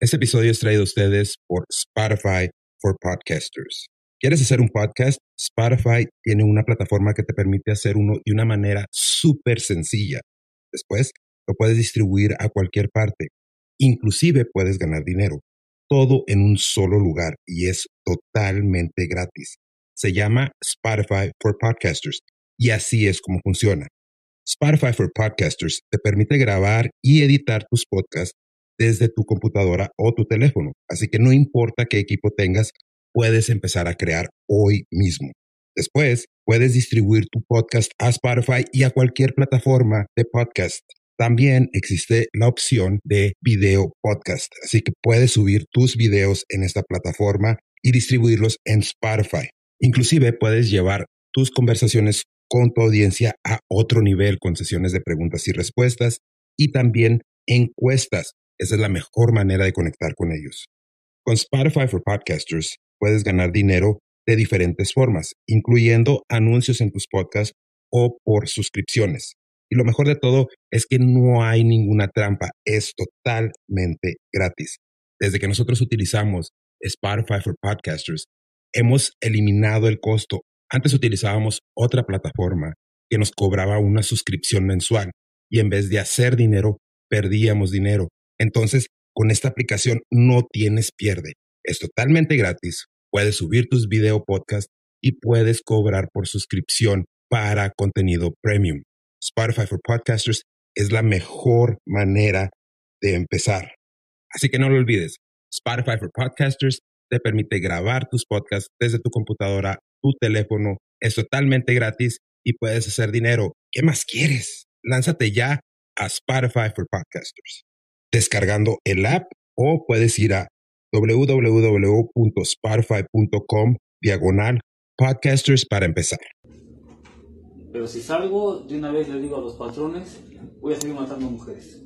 Este episodio es traído a ustedes por Spotify for Podcasters. ¿Quieres hacer un podcast? Spotify tiene una plataforma que te permite hacer uno de una manera súper sencilla. Después, lo puedes distribuir a cualquier parte. Inclusive puedes ganar dinero. Todo en un solo lugar y es totalmente gratis. Se llama Spotify for Podcasters y así es como funciona. Spotify for Podcasters te permite grabar y editar tus podcasts desde tu computadora o tu teléfono. Así que no importa qué equipo tengas, puedes empezar a crear hoy mismo. Después, puedes distribuir tu podcast a Spotify y a cualquier plataforma de podcast. También existe la opción de video podcast, así que puedes subir tus videos en esta plataforma y distribuirlos en Spotify. Inclusive puedes llevar tus conversaciones con tu audiencia a otro nivel con sesiones de preguntas y respuestas y también encuestas. Esa es la mejor manera de conectar con ellos. Con Spotify for Podcasters puedes ganar dinero de diferentes formas, incluyendo anuncios en tus podcasts o por suscripciones. Y lo mejor de todo es que no hay ninguna trampa, es totalmente gratis. Desde que nosotros utilizamos Spotify for Podcasters, hemos eliminado el costo. Antes utilizábamos otra plataforma que nos cobraba una suscripción mensual y en vez de hacer dinero, perdíamos dinero. Entonces, con esta aplicación no tienes pierde. Es totalmente gratis. Puedes subir tus video podcast y puedes cobrar por suscripción para contenido premium. Spotify for Podcasters es la mejor manera de empezar. Así que no lo olvides. Spotify for Podcasters te permite grabar tus podcasts desde tu computadora, tu teléfono. Es totalmente gratis y puedes hacer dinero. ¿Qué más quieres? Lánzate ya a Spotify for Podcasters. Descargando el app o puedes ir a www.spotify.com diagonal podcasters para empezar. Pero si salgo, de una vez le digo a los patrones, voy a seguir matando mujeres.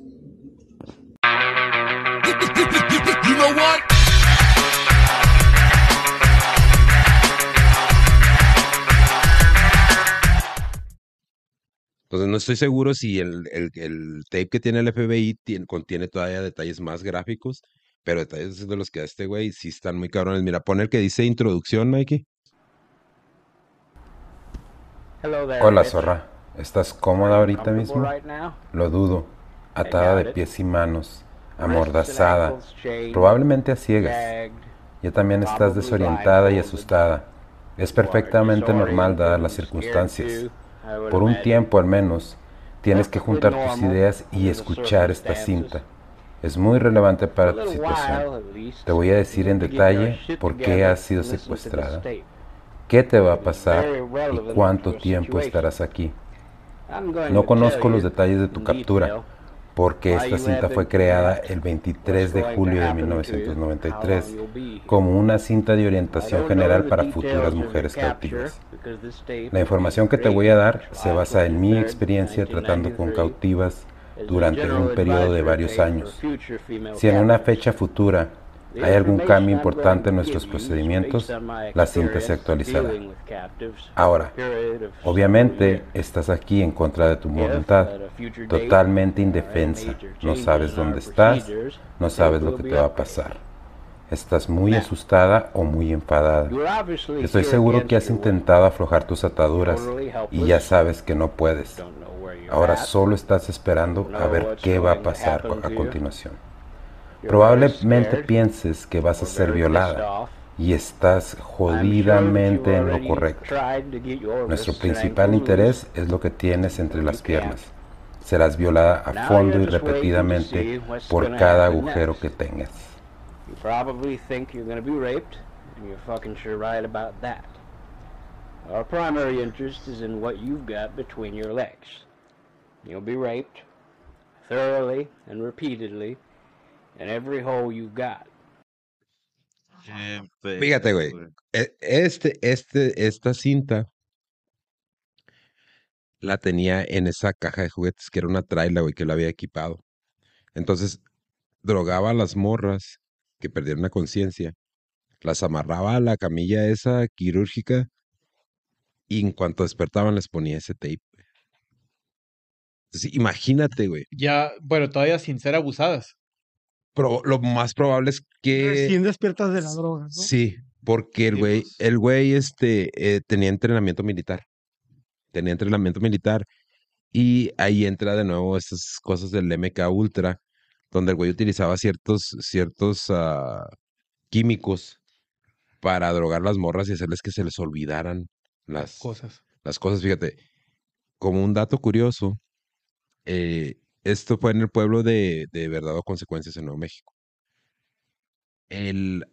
Entonces no estoy seguro si el, el, el tape que tiene el FBI tiene- contiene todavía detalles más gráficos, pero detalles de los que da este güey sí están muy cabrones. Mira, pon el que dice introducción, Mikey. Hola, zorra. ¿Estás cómoda ahorita mismo? Lo dudo. Atada de pies y manos, amordazada, probablemente a ciegas. Ya también estás desorientada y asustada. Es perfectamente normal dadas las circunstancias. Por un tiempo al menos, tienes que juntar tus ideas y escuchar esta cinta. Es muy relevante para tu situación. Te voy a decir en detalle por qué has sido secuestrada, qué te va a pasar y cuánto tiempo estarás aquí. No conozco los detalles de tu captura, porque esta cinta fue creada el 23 de julio de 1993 como una cinta de orientación general para futuras mujeres cautivas. La información que te voy a dar se basa en mi experiencia tratando con cautivas durante un periodo de varios años. Si en una fecha futura hay algún cambio importante en nuestros procedimientos, la cinta se actualizará. Ahora, obviamente estás aquí en contra de tu voluntad, totalmente indefensa, no sabes dónde estás, no sabes lo que te va a pasar. Estás muy asustada o muy enfadada. Estoy seguro que has intentado aflojar tus ataduras y ya sabes que no puedes. Ahora solo estás esperando a ver qué va a pasar a continuación. Probablemente pienses que vas a ser violada y estás jodidamente en lo correcto. Nuestro principal interés es lo que tienes entre las piernas. Serás violada a fondo y repetidamente por cada agujero que tengas. You probably think you're going to be raped, and you're fucking sure right about that. Our primary interest is in what you've got between your legs. You'll be raped thoroughly and repeatedly in every hole you've got. Fíjate, güey. e- Este, este, esta cinta la tenía en esa caja de juguetes que era una traila, güey, que lo había equipado. Entonces, drogaba a las morras que perdieron la conciencia, las amarraba a la camilla esa quirúrgica y en cuanto despertaban les ponía ese tape. Entonces, imagínate, güey. Ya, bueno, todavía sin ser abusadas. Lo más probable es que. Recién despiertas de la droga, ¿no? Sí, porque el güey, pues el güey este, eh, tenía entrenamiento militar. Tenía entrenamiento militar. Y ahí entra de nuevo esas cosas del MK Ultra, donde el güey utilizaba ciertos, ciertos uh, químicos para drogar las morras y hacerles que se les olvidaran las cosas. Las cosas, fíjate, como un dato curioso, eh, esto fue en el pueblo de, de Verdad o Consecuencias en Nuevo México. El,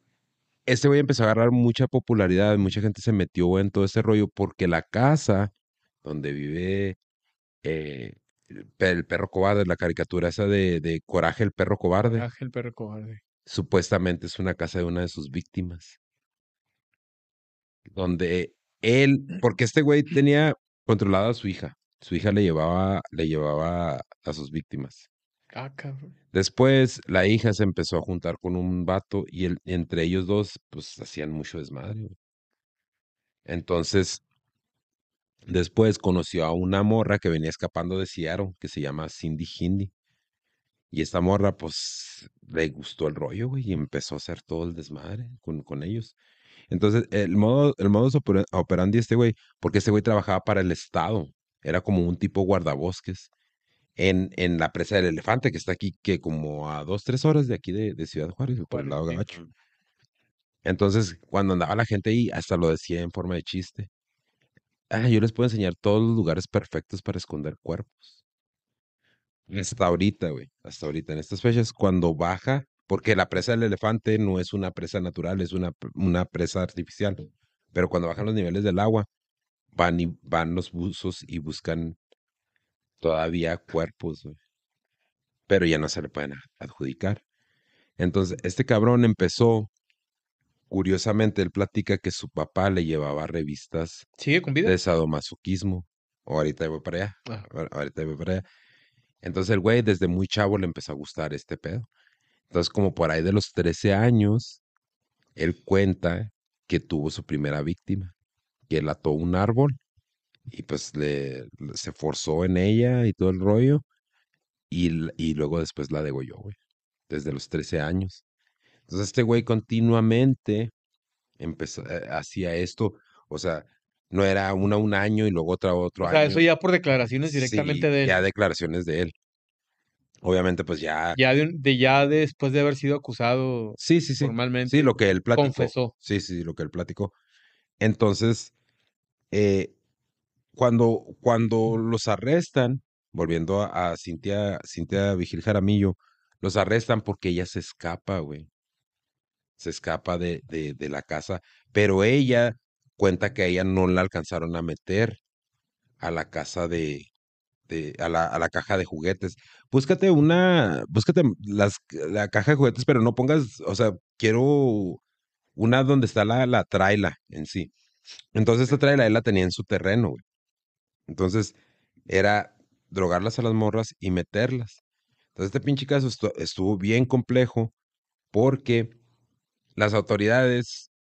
este güey empezó a agarrar mucha popularidad, mucha gente se metió en todo ese rollo porque la casa donde vive eh, el perro cobarde, la caricatura esa de, de Coraje el perro cobarde. Coraje el perro cobarde. Supuestamente es una casa de una de sus víctimas. Donde él, porque este güey tenía controlada a su hija. Su hija le llevaba, le llevaba a sus víctimas. Ah, cabrón. Después la hija se empezó a juntar con un vato y el, entre ellos dos, pues hacían mucho desmadre. Entonces, después conoció a una morra que venía escapando de Seattle, que se llama Cindy Hindi. Y esta morra, pues, le gustó el rollo, güey, y empezó a hacer todo el desmadre con, con ellos. Entonces, el modo, el modo operandi este güey, porque este güey trabajaba para el Estado, era como un tipo guardabosques en, en la presa del elefante, que está aquí, que como a dos, tres horas de aquí de, de Ciudad Juárez, por el lado gabacho. Entonces, cuando andaba la gente ahí, hasta lo decía en forma de chiste. Ah, yo les puedo enseñar todos los lugares perfectos para esconder cuerpos. Hasta ahorita, güey, hasta ahorita, en estas fechas, cuando baja, porque la presa del elefante no es una presa natural, es una, una presa artificial. Pero cuando bajan los niveles del agua, van, y, van los buzos y buscan todavía cuerpos, pero ya no se le pueden adjudicar. Entonces, este cabrón empezó, curiosamente, él platica que su papá le llevaba revistas ¿Sigue con vida? de sadomasoquismo. O ahorita voy para allá. Ah. Ahorita voy para allá. Entonces el güey desde muy chavo le empezó a gustar este pedo. Entonces como por ahí de los 13 años, él cuenta que tuvo su primera víctima, que él ató un árbol y pues le, se forzó en ella y todo el rollo y, y luego después la degolló, güey, desde los 13 años. Entonces este güey continuamente empezó, eh, hacía esto, o sea, no era una un año y luego otra otro año. O sea, eso ya por declaraciones directamente de él. Ya declaraciones de él. Obviamente, pues ya. Ya de, ya después de haber sido acusado sí, sí, sí. formalmente. Sí, lo que él platicó. Confesó. Sí, sí, lo que él platicó. Entonces, eh, cuando, cuando los arrestan, volviendo a, Cintia, Cintia Vigil Jaramillo, los arrestan porque ella se escapa, güey. Se escapa de, de, de la casa. Pero ella cuenta que a ella no la alcanzaron a meter a la casa de, de a, la, a la caja de juguetes. Búscate una, búscate las, la caja de juguetes, pero no pongas, o sea, quiero una donde está la, la traila en sí. Entonces esta traila él la tenía en su terreno, güey. Entonces era drogarlas a las morras y meterlas. Entonces este pinche caso estuvo bien complejo porque las autoridades,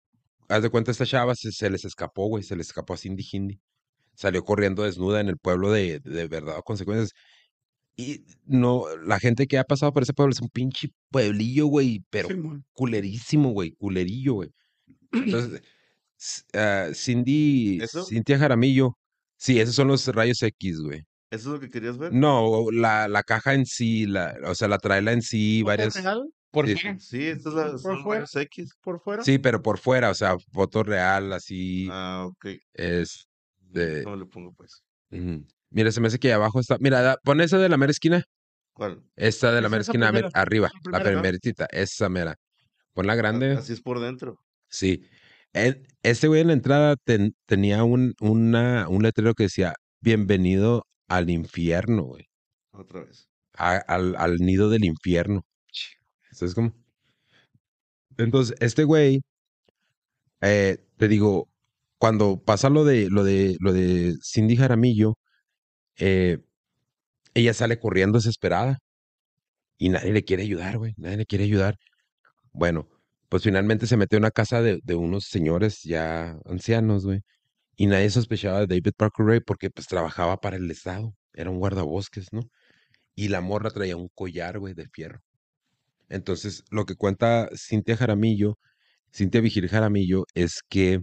haz de cuenta, esta chava se, les escapó, güey, se les escapó a Cindy Hindi. Salió corriendo desnuda en el pueblo de, de verdad o consecuencias. Y no, la gente que ha pasado por ese pueblo es un pinche pueblillo, güey, pero culerísimo, güey, culerillo, güey. Entonces, uh, Cindy, Cintia Jaramillo, sí, esos son los rayos X, güey. ¿Eso es lo que querías ver? No, la, la caja en sí, la, o sea, la traela en sí, varias. Real? ¿Por sí, qué? Sí, esto es la, ¿Por fuera? X. ¿Por fuera? Sí, pero por fuera, o sea, foto real, así. Ah, ok. Es de. ¿Cómo le pongo, pues? Mira, se me hace que ahí abajo está. Mira, pon esa de la mera esquina. ¿Cuál? Esta de la mera esquina, arriba, la primeritita, esa mera. Pon la grande. Así es por dentro. Sí. Este güey en la entrada tenía un, una, un letrero que decía, bienvenido al infierno, güey. Otra vez. al, al, nido del infierno. ¿Sabes cómo? Entonces, este güey, eh, te digo, cuando pasa lo de, lo de, lo de Cindy Jaramillo, eh, ella sale corriendo desesperada y nadie le quiere ayudar, güey, nadie le quiere ayudar. Bueno, pues finalmente se metió en una casa de, de unos señores ya ancianos, güey, y nadie sospechaba de David Parker Ray porque pues trabajaba para el Estado, era un guardabosques, ¿no? Y la morra traía un collar, güey, de fierro. Entonces, lo que cuenta Cintia Jaramillo, Cintia Vigil Jaramillo, es que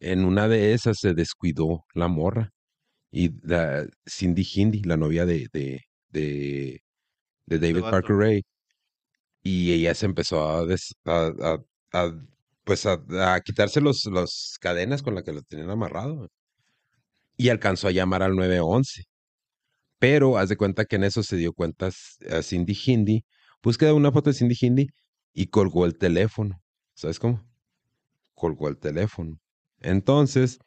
en una de esas se descuidó la morra. Y Cindy Hindi, la novia de, de, de, David Parker Ray, y ella se empezó a, pues a, quitarse los, los cadenas con las que lo tenían amarrado. Y alcanzó a llamar al 911. Pero haz de cuenta que en eso se dio cuenta a Cindy Hindi, búsqueda una foto de Cindy Hindi y colgó el teléfono. ¿Sabes cómo? Colgó el teléfono. Entonces,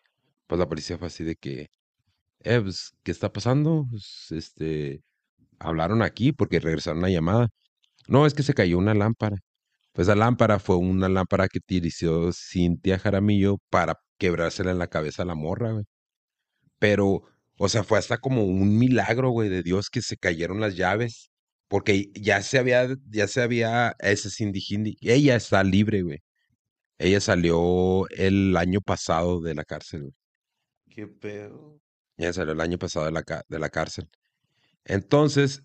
pues la policía fue así de que, eh, pues, ¿qué está pasando? Pues, este, hablaron aquí porque regresaron una llamada. No, es que se cayó una lámpara. Pues la lámpara fue una lámpara que utilizó Cintia Jaramillo para quebrársela en la cabeza a la morra, güey. Pero, o sea, fue hasta como un milagro, güey, de Dios que se cayeron las llaves. Porque ya se había, ya se había, ese Cindy Hindi, ella está libre, güey. Ella salió el año pasado de la cárcel, güey. Qué pedo. Ella salió el año pasado de la, de la cárcel. Entonces,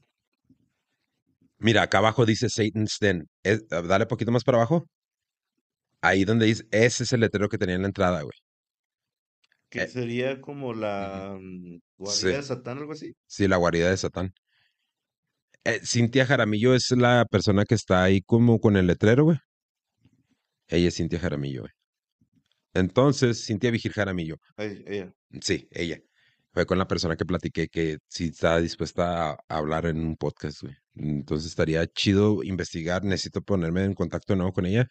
mira, acá abajo dice Satan's Den. dale poquito más para abajo. Ahí donde dice, ese es el letrero que tenía en la entrada, güey. Que eh, sería como la mm, guarida de Satán, algo así. Sí, la guarida de Satán. Eh, Cintia Jaramillo es la persona que está ahí como con el letrero, güey. Ella es Cintia Jaramillo, güey. Entonces, Cintia Vigil Jaramillo. ella. Sí, ella. Fue con la persona que platiqué que sí está dispuesta a, hablar en un podcast, güey. Entonces estaría chido investigar. Necesito ponerme en contacto de nuevo con ella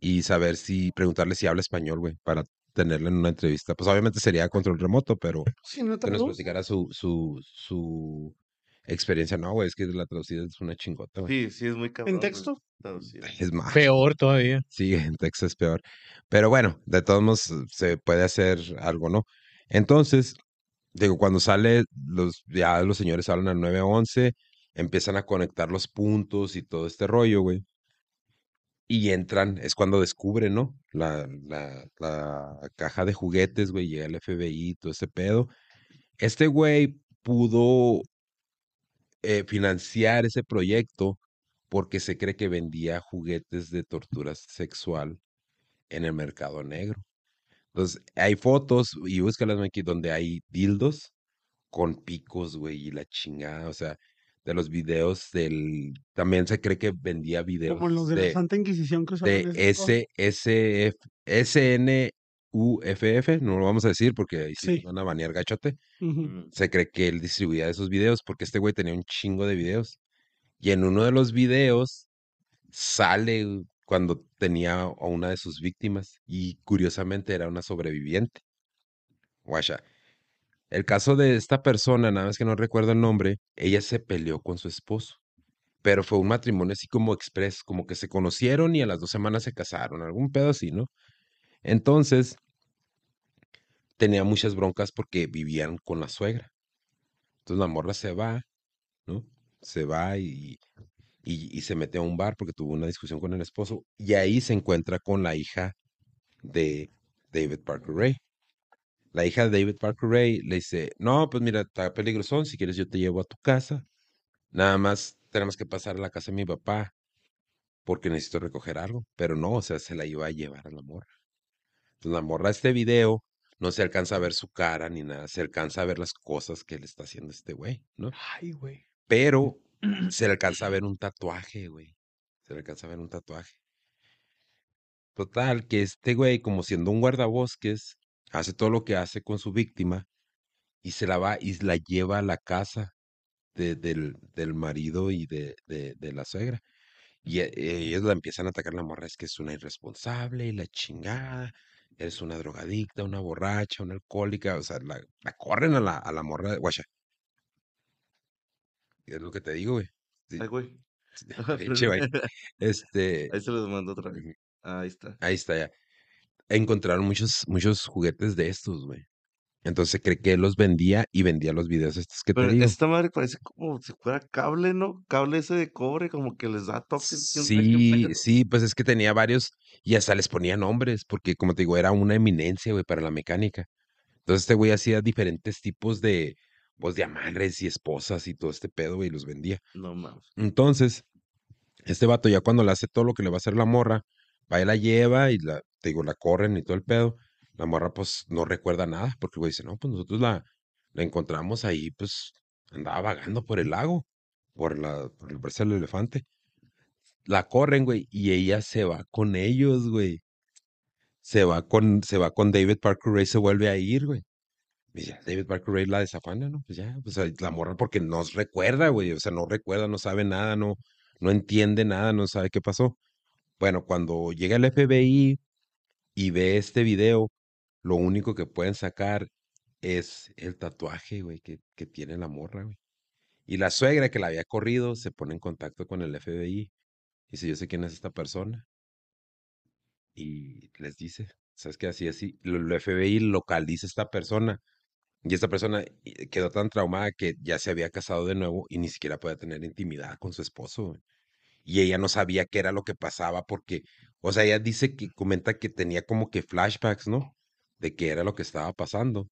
y saber si, preguntarle si habla español, güey, para tenerla en una entrevista. Pues obviamente sería control remoto, pero sí, no que nos platicara su, su, su experiencia. No, güey, es que la traducida es una chingota, güey. Sí, sí, es muy cabrón. ¿En texto? Es más. Peor todavía. Sí, en texto es peor. Pero bueno, de todos modos se puede hacer algo, ¿no? Entonces, digo, cuando sale, los, ya los señores hablan al 911, empiezan a conectar los puntos y todo este rollo, güey. Y entran, es cuando descubren, ¿no? La, la, caja de juguetes, güey, llega el FBI, todo ese pedo. Este güey pudo eh, financiar ese proyecto porque se cree que vendía juguetes de tortura sexual en el mercado negro. Entonces, hay fotos, y búscalas aquí, donde hay dildos con picos, güey, y la chingada, o sea, de los videos del... También se cree que vendía videos Como los de, la Santa Inquisición que De S, SNUFF, no lo vamos a decir porque ahí sí, van a banear gachote. Mm. Se cree que él distribuía esos videos porque este güey tenía un chingo de videos. Y en uno de los videos sale cuando tenía a una de sus víctimas y curiosamente era una sobreviviente. Guacha. El caso de esta persona, nada más que no recuerdo el nombre, ella se peleó con su esposo, pero fue un matrimonio así como express, como que se conocieron y a las dos semanas se casaron, algún pedo así, ¿no? Entonces, tenía muchas broncas porque vivían con la suegra. Entonces la morra se va, ¿no? Se va y y, se mete a un bar porque tuvo una discusión con el esposo y ahí se encuentra con la hija de David Parker Ray. La hija de David Parker Ray le dice, no, pues mira, está peligroso, si quieres yo te llevo a tu casa. Nada más tenemos que pasar a la casa de mi papá porque necesito recoger algo. Pero no, o sea, se la iba a llevar a la morra. Entonces la morra, este video, no se alcanza a ver su cara ni nada, se alcanza a ver las cosas que le está haciendo este güey, ¿no? Ay, güey. Pero se le alcanza a ver un tatuaje, güey. Se le alcanza a ver un tatuaje. Total, que este güey, como siendo un guardabosques, hace todo lo que hace con su víctima y se la va y la lleva a la casa del, del, marido y de, de, la suegra. Y e, ellos la empiezan a atacar la morra, es que es una irresponsable y la chingada, es una drogadicta, una borracha, una alcohólica, o sea, la, corren a la, a la morra, guacha, es lo que te digo, güey. Ay, güey. Este. Ahí se los mando otra vez. Ahí está. Ahí está ya. Encontraron muchos, muchos juguetes de estos, güey. Entonces cree que él los vendía y vendía los videos estos que Pero te digo. esta madre parece como si fuera cable, ¿no? Cable ese de cobre, como que les da toques. Sí, sí, pues es que tenía varios y hasta les ponía nombres, porque como te digo, era una eminencia, güey, para la mecánica. Entonces este güey hacía diferentes tipos de, de amadres y esposas y todo este pedo, y los vendía. No mames. Entonces, Este vato ya cuando le hace todo lo que le va a hacer la morra, va y la lleva y la, te digo, la corren y todo el pedo. La morra pues no recuerda nada porque güey dice, no, pues nosotros la, la encontramos ahí, pues andaba vagando por el lago, por la, por el brazo del elefante. La corren, güey, y ella se va con ellos, güey. Se va con, se va con David Parker Ray, se vuelve a ir, güey. Ya, David Parker Ray la desafana, ¿no? Pues ya, pues la morra porque no recuerda, güey. O sea, no recuerda, no sabe nada, no, no entiende nada, no sabe qué pasó. Bueno, cuando llega el FBI y ve este video, lo único que pueden sacar es el tatuaje, güey, que, que tiene la morra, güey. Y la suegra que la había corrido se pone en contacto con el FBI. Y dice, yo sé quién es esta persona. Y les dice, ¿sabes qué? Así, así. El FBI localiza esta persona. Y esta persona eh, quedó tan traumada que ya se había casado de nuevo y ni siquiera podía tener intimidad con su esposo. Güey y ella no sabía qué era lo que pasaba porque, o sea, ella dice que comenta que tenía como que flashbacks, ¿no? De qué era lo que estaba pasando.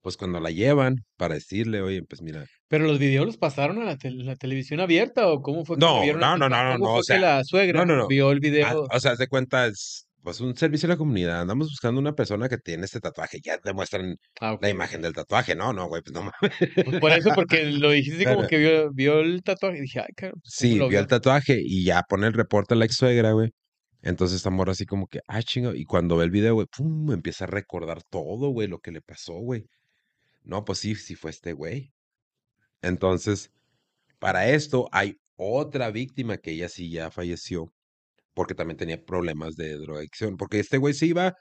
Pues cuando la llevan para decirle, oye, pues mira. ¿Pero los videos los pasaron a la, la televisión abierta o cómo fue que no, vieron no, no, no, no, no, o sea, la suegra no, no, vio el video? o sea, se cuenta, es, pues un servicio a la comunidad. Andamos buscando una persona que tiene este tatuaje. Ya demuestran ah, la imagen del tatuaje. No, no, güey, pues no mames. Pues por eso, porque lo dijiste como que vio, vio, el tatuaje. Y dije, ay, caro. Pues, sí, vio, el tatuaje y ya pone el reporte a la ex suegra, güey. Entonces esta morra así como que, ah, chingo. Y cuando ve el video, güey, pum, empieza a recordar todo, güey, lo que le pasó, güey. No, pues sí, sí fue este güey. Entonces, para esto hay otra víctima que ella sí ya falleció porque también tenía problemas de drogadicción. Porque este güey se iba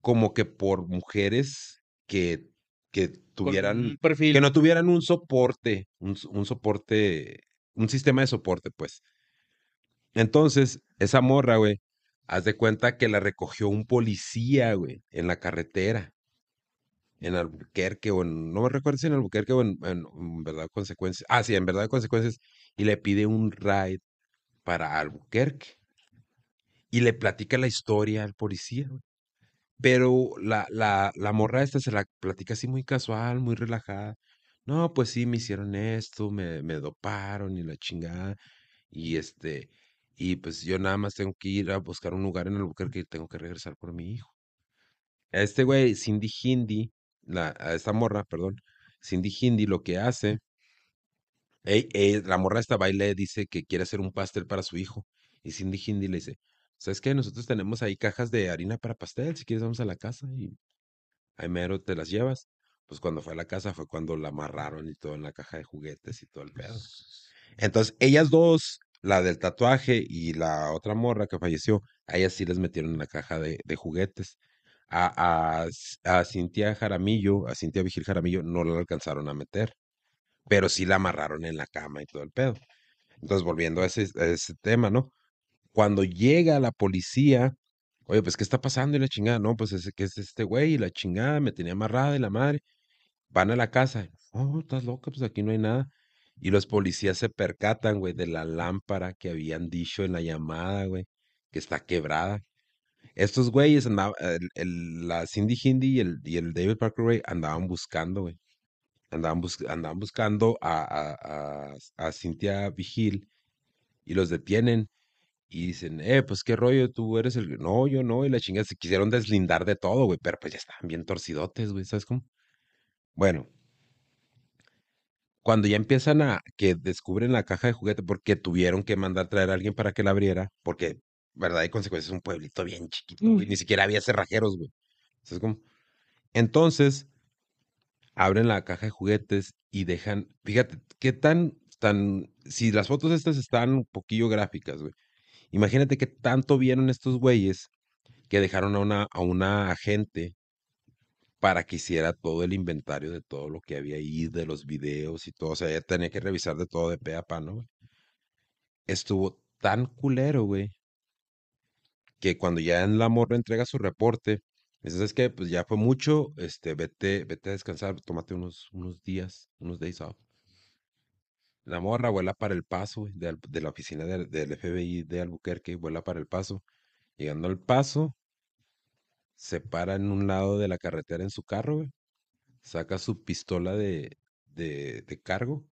como que por mujeres que, que tuvieran, que no tuvieran un soporte, un, un, soporte, un sistema de soporte, pues. Entonces, esa morra, güey, haz de cuenta que la recogió un policía, güey, en la carretera. En Albuquerque o en, no me recuerdo si en Albuquerque o en, en, en verdad consecuencias. Ah, sí, en verdad consecuencias. Y le pide un ride para Albuquerque y le platica la historia al policía. Pero la, la, la morra esta se la platica así muy casual, muy relajada. No, pues sí, me hicieron esto, me, me doparon y la chingada. Y este, y pues yo nada más tengo que ir a buscar un lugar en el lugar que tengo que regresar por mi hijo. A este güey, Cindy Hindi, la, a esta morra, perdón, Cindy Hindi lo que hace, la morra esta baile dice que quiere hacer un pastel para su hijo. Y Cindy Hindi le dice, ¿Sabes qué? Nosotros tenemos ahí cajas de harina para pastel. Si quieres, vamos a la casa y ahí mero te las llevas. Pues cuando fue a la casa fue cuando la amarraron y todo en la caja de juguetes y todo el pedo. Entonces, ellas dos, la del tatuaje y la otra morra que falleció, a ellas sí les metieron en la caja de, juguetes. A, a, Cintia Jaramillo, a Cintia Vigil Jaramillo, no la alcanzaron a meter, pero sí la amarraron en la cama y todo el pedo. Entonces, volviendo a ese, a ese tema, ¿no? Cuando llega la policía, oye, pues, ¿qué está pasando? Y la chingada, no, pues, es que es este güey y la chingada, me tenía amarrada y la madre. Van a la casa, oh, estás loca, pues aquí no hay nada. Y los policías se percatan, güey, de la lámpara que habían dicho en la llamada, güey, que está quebrada. Estos güeyes andaban, el, la Cindy Hindi y el, y el David Parker andaban buscando, güey. Andaban, andaban buscando a, a, a, a Cynthia Vigil y los detienen y dicen, eh, pues qué rollo, tú eres el. No, yo no, y la chingada se quisieron deslindar de todo, güey, pero pues ya estaban bien torcidotes, güey, ¿sabes cómo? Bueno, cuando ya empiezan a que descubren la caja de juguete porque tuvieron que mandar traer a alguien para que la abriera, porque, verdad, y consecuencias es un pueblito bien chiquito, güey, ni siquiera había cerrajeros, güey. ¿Sabes cómo? Entonces, abren la caja de juguetes y dejan, fíjate, qué tan, tan, si las fotos estas están un poquillo gráficas, güey Imagínate que tanto vieron estos güeyes que dejaron a una, a una agente para que hiciera todo el inventario de todo lo que había ahí, de los videos y todo. O sea, ella tenía que revisar de todo de pe a pa, ¿no? Estuvo tan culero, güey, que cuando ya en la morra entrega su reporte, dice, es que pues ya fue mucho, este, vete, vete a descansar, tómate unos, unos días, unos days off. La morra vuela para el paso, de, la oficina del, FBI de Albuquerque, vuela para el paso. Llegando al paso, se para en un lado de la carretera en su carro, Saca su pistola de, de, cargo.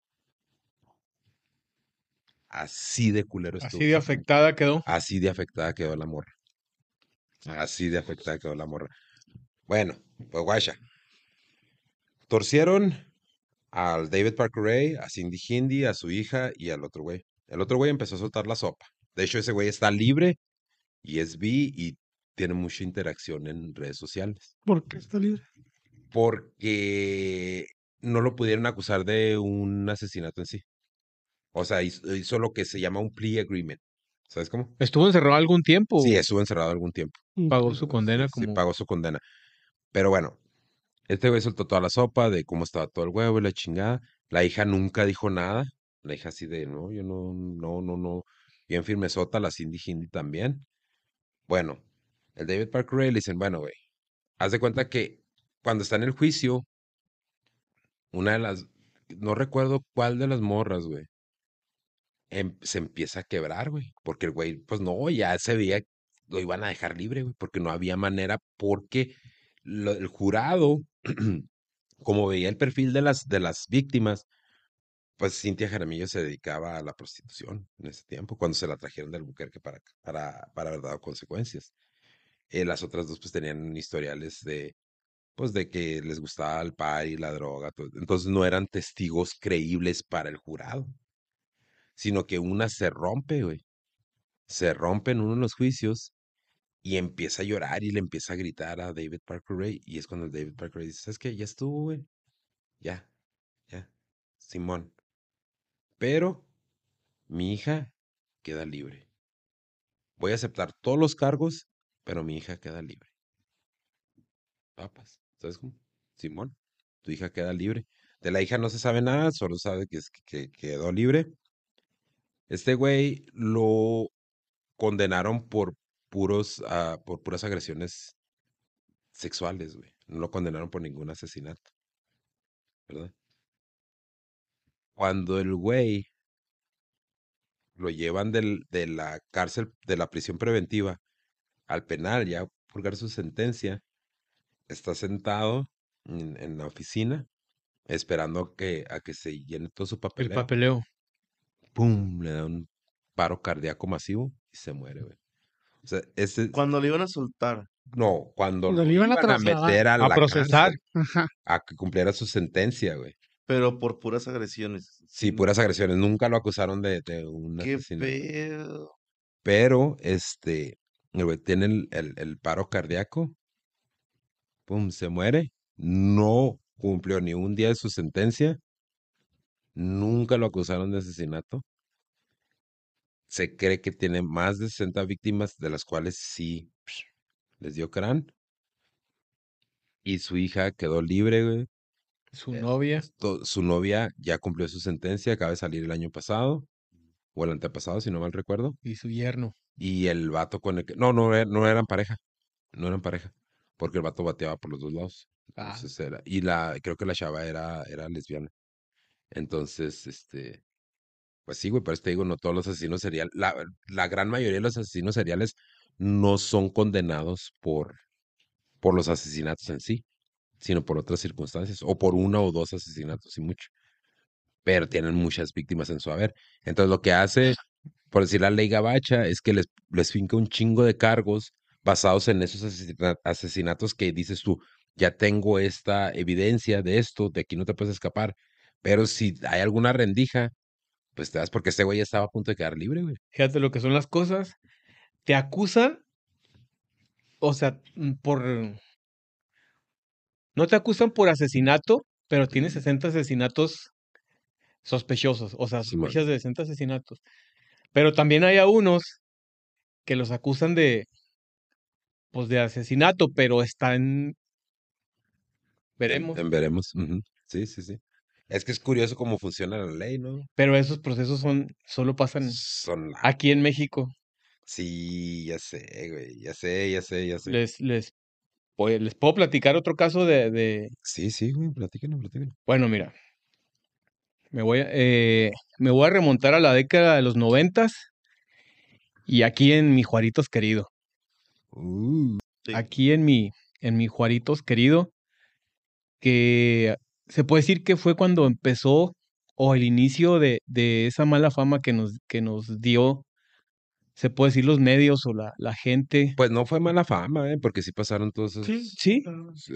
Así de culero estuvo. Así de afectada quedó. Así de afectada quedó la morra. Así de afectada quedó la morra. Bueno, pues guacha. Torcieron al David Parker Ray, a Cindy Hindi, a su hija y al otro güey. El otro güey empezó a soltar la sopa. De hecho, ese güey está libre y es bi y tiene mucha interacción en redes sociales. ¿Por qué está libre? Porque no lo pudieron acusar de un asesinato en sí. O sea, hizo, lo que se llama un plea agreement. ¿Sabes cómo? ¿Estuvo encerrado algún tiempo? Sí, estuvo encerrado algún tiempo. Pagó su condena. Sí, pagó su condena. Pero bueno, este güey soltó toda la sopa de cómo estaba todo el huevo y la chingada. La hija nunca dijo nada. La hija así de, no, yo no, no, no, no. Bien firmezota, la Cindy Hindi también. Bueno, el David Parker Ray le dicen, bueno, güey, haz de cuenta que cuando está en el juicio, una de las, no recuerdo cuál de las morras, güey, em, se empieza a quebrar, güey, porque el güey, pues no, ya se veía, lo iban a dejar libre, güey, porque no había manera, porque el jurado, como veía el perfil de las, de las víctimas, pues Cintia Jaramillo se dedicaba a la prostitución en ese tiempo, cuando se la trajeron del Buquerque para, para, para consecuencias. Eh, las otras dos pues tenían historiales de, pues de que les gustaba el par y la droga. Entonces no eran testigos creíbles para el jurado, sino que una se rompe, güey. Se rompe en uno de los juicios y empieza a llorar y le empieza a gritar a David Parker Ray. Y es cuando David Parker Ray dice, ¿sabes qué? Ya estuvo, güey. Ya, ya. Simón. Pero mi hija queda libre. Voy a aceptar todos los cargos, pero mi hija queda libre. Papas. ¿Sabes cómo? Simón, tu hija queda libre. De la hija no se sabe nada, solo sabe que, que quedó libre. Este güey lo condenaron por puros, ah, por puras agresiones sexuales, güey. No lo condenaron por ningún asesinato. ¿Verdad? Cuando el güey lo llevan del, de la cárcel, de la prisión preventiva al penal, ya purgar su sentencia, está sentado en, la oficina esperando que, a que se llene todo su papeleo. El papeleo. ¡Pum! Le da un paro cardíaco masivo y se muere, güey. O sea, ese... Cuando le iban a soltar. No, cuando, le iban, a, meter a, procesar. a que cumpliera su sentencia, güey. Pero por puras agresiones. Sí, puras agresiones. Nunca lo acusaron de, de un Qué pedo. Pero, este, güey, tiene el, el paro cardíaco pum, se muere, no cumplió ni un día de su sentencia, nunca lo acusaron de asesinato. Se cree que tiene más de 60 víctimas, de las cuales sí les dio crán. Y su hija quedó libre, güey. Su eh, novia. su novia ya cumplió su sentencia, acaba de salir el año pasado, o el antepasado, si no mal recuerdo. Y su yerno. Y el vato con el que... No, no, no eran pareja. No eran pareja porque el vato bateaba por los dos lados. Ah. era, y la, creo que la chava era, era lesbiana. Entonces, este, pues sí, güey, pero te digo, no todos los asesinos seriales, la, gran mayoría de los asesinos seriales no son condenados por, por los asesinatos en sí, sino por otras circunstancias, o por uno o dos asesinatos y mucho. Pero tienen muchas víctimas en su haber. Entonces, lo que hace, por decir la ley gabacha, es que les, les finca un chingo de cargos basados en esos asesinatos que dices tú, ya tengo esta evidencia de esto, de aquí no te puedes escapar. Pero si hay alguna rendija, pues te das porque este güey ya estaba a punto de quedar libre, güey. Fíjate lo que son las cosas. Te acusan, o sea, mm, por... No te acusan por asesinato, pero tienes 60 asesinatos sospechosos, o sea, sospechas de 60 asesinatos. Pero también hay a unos que los acusan de pues de asesinato, pero está en... Veremos. En, veremos. Sí, sí, sí. Es que es curioso cómo funciona la ley, ¿no? Pero esos procesos son, solo pasan son aquí en México. Sí, ya sé, güey, ya sé, ya sé, ya sé. Les, les, les puedo platicar otro caso de, de... Sí, sí, güey, platíquenlo, platíquenlo. Bueno, mira, me voy a, eh, me voy a remontar a la década de los noventas y aquí en mi Juaritos querido. Uh, aquí en mi, en mi Juaritos querido, que se puede decir que fue cuando empezó o el inicio de, de esa mala fama que nos, que nos dio se puede decir los medios o la, la gente. Pues no fue mala fama, ¿eh? porque sí pasaron todos esos... Sí, sí.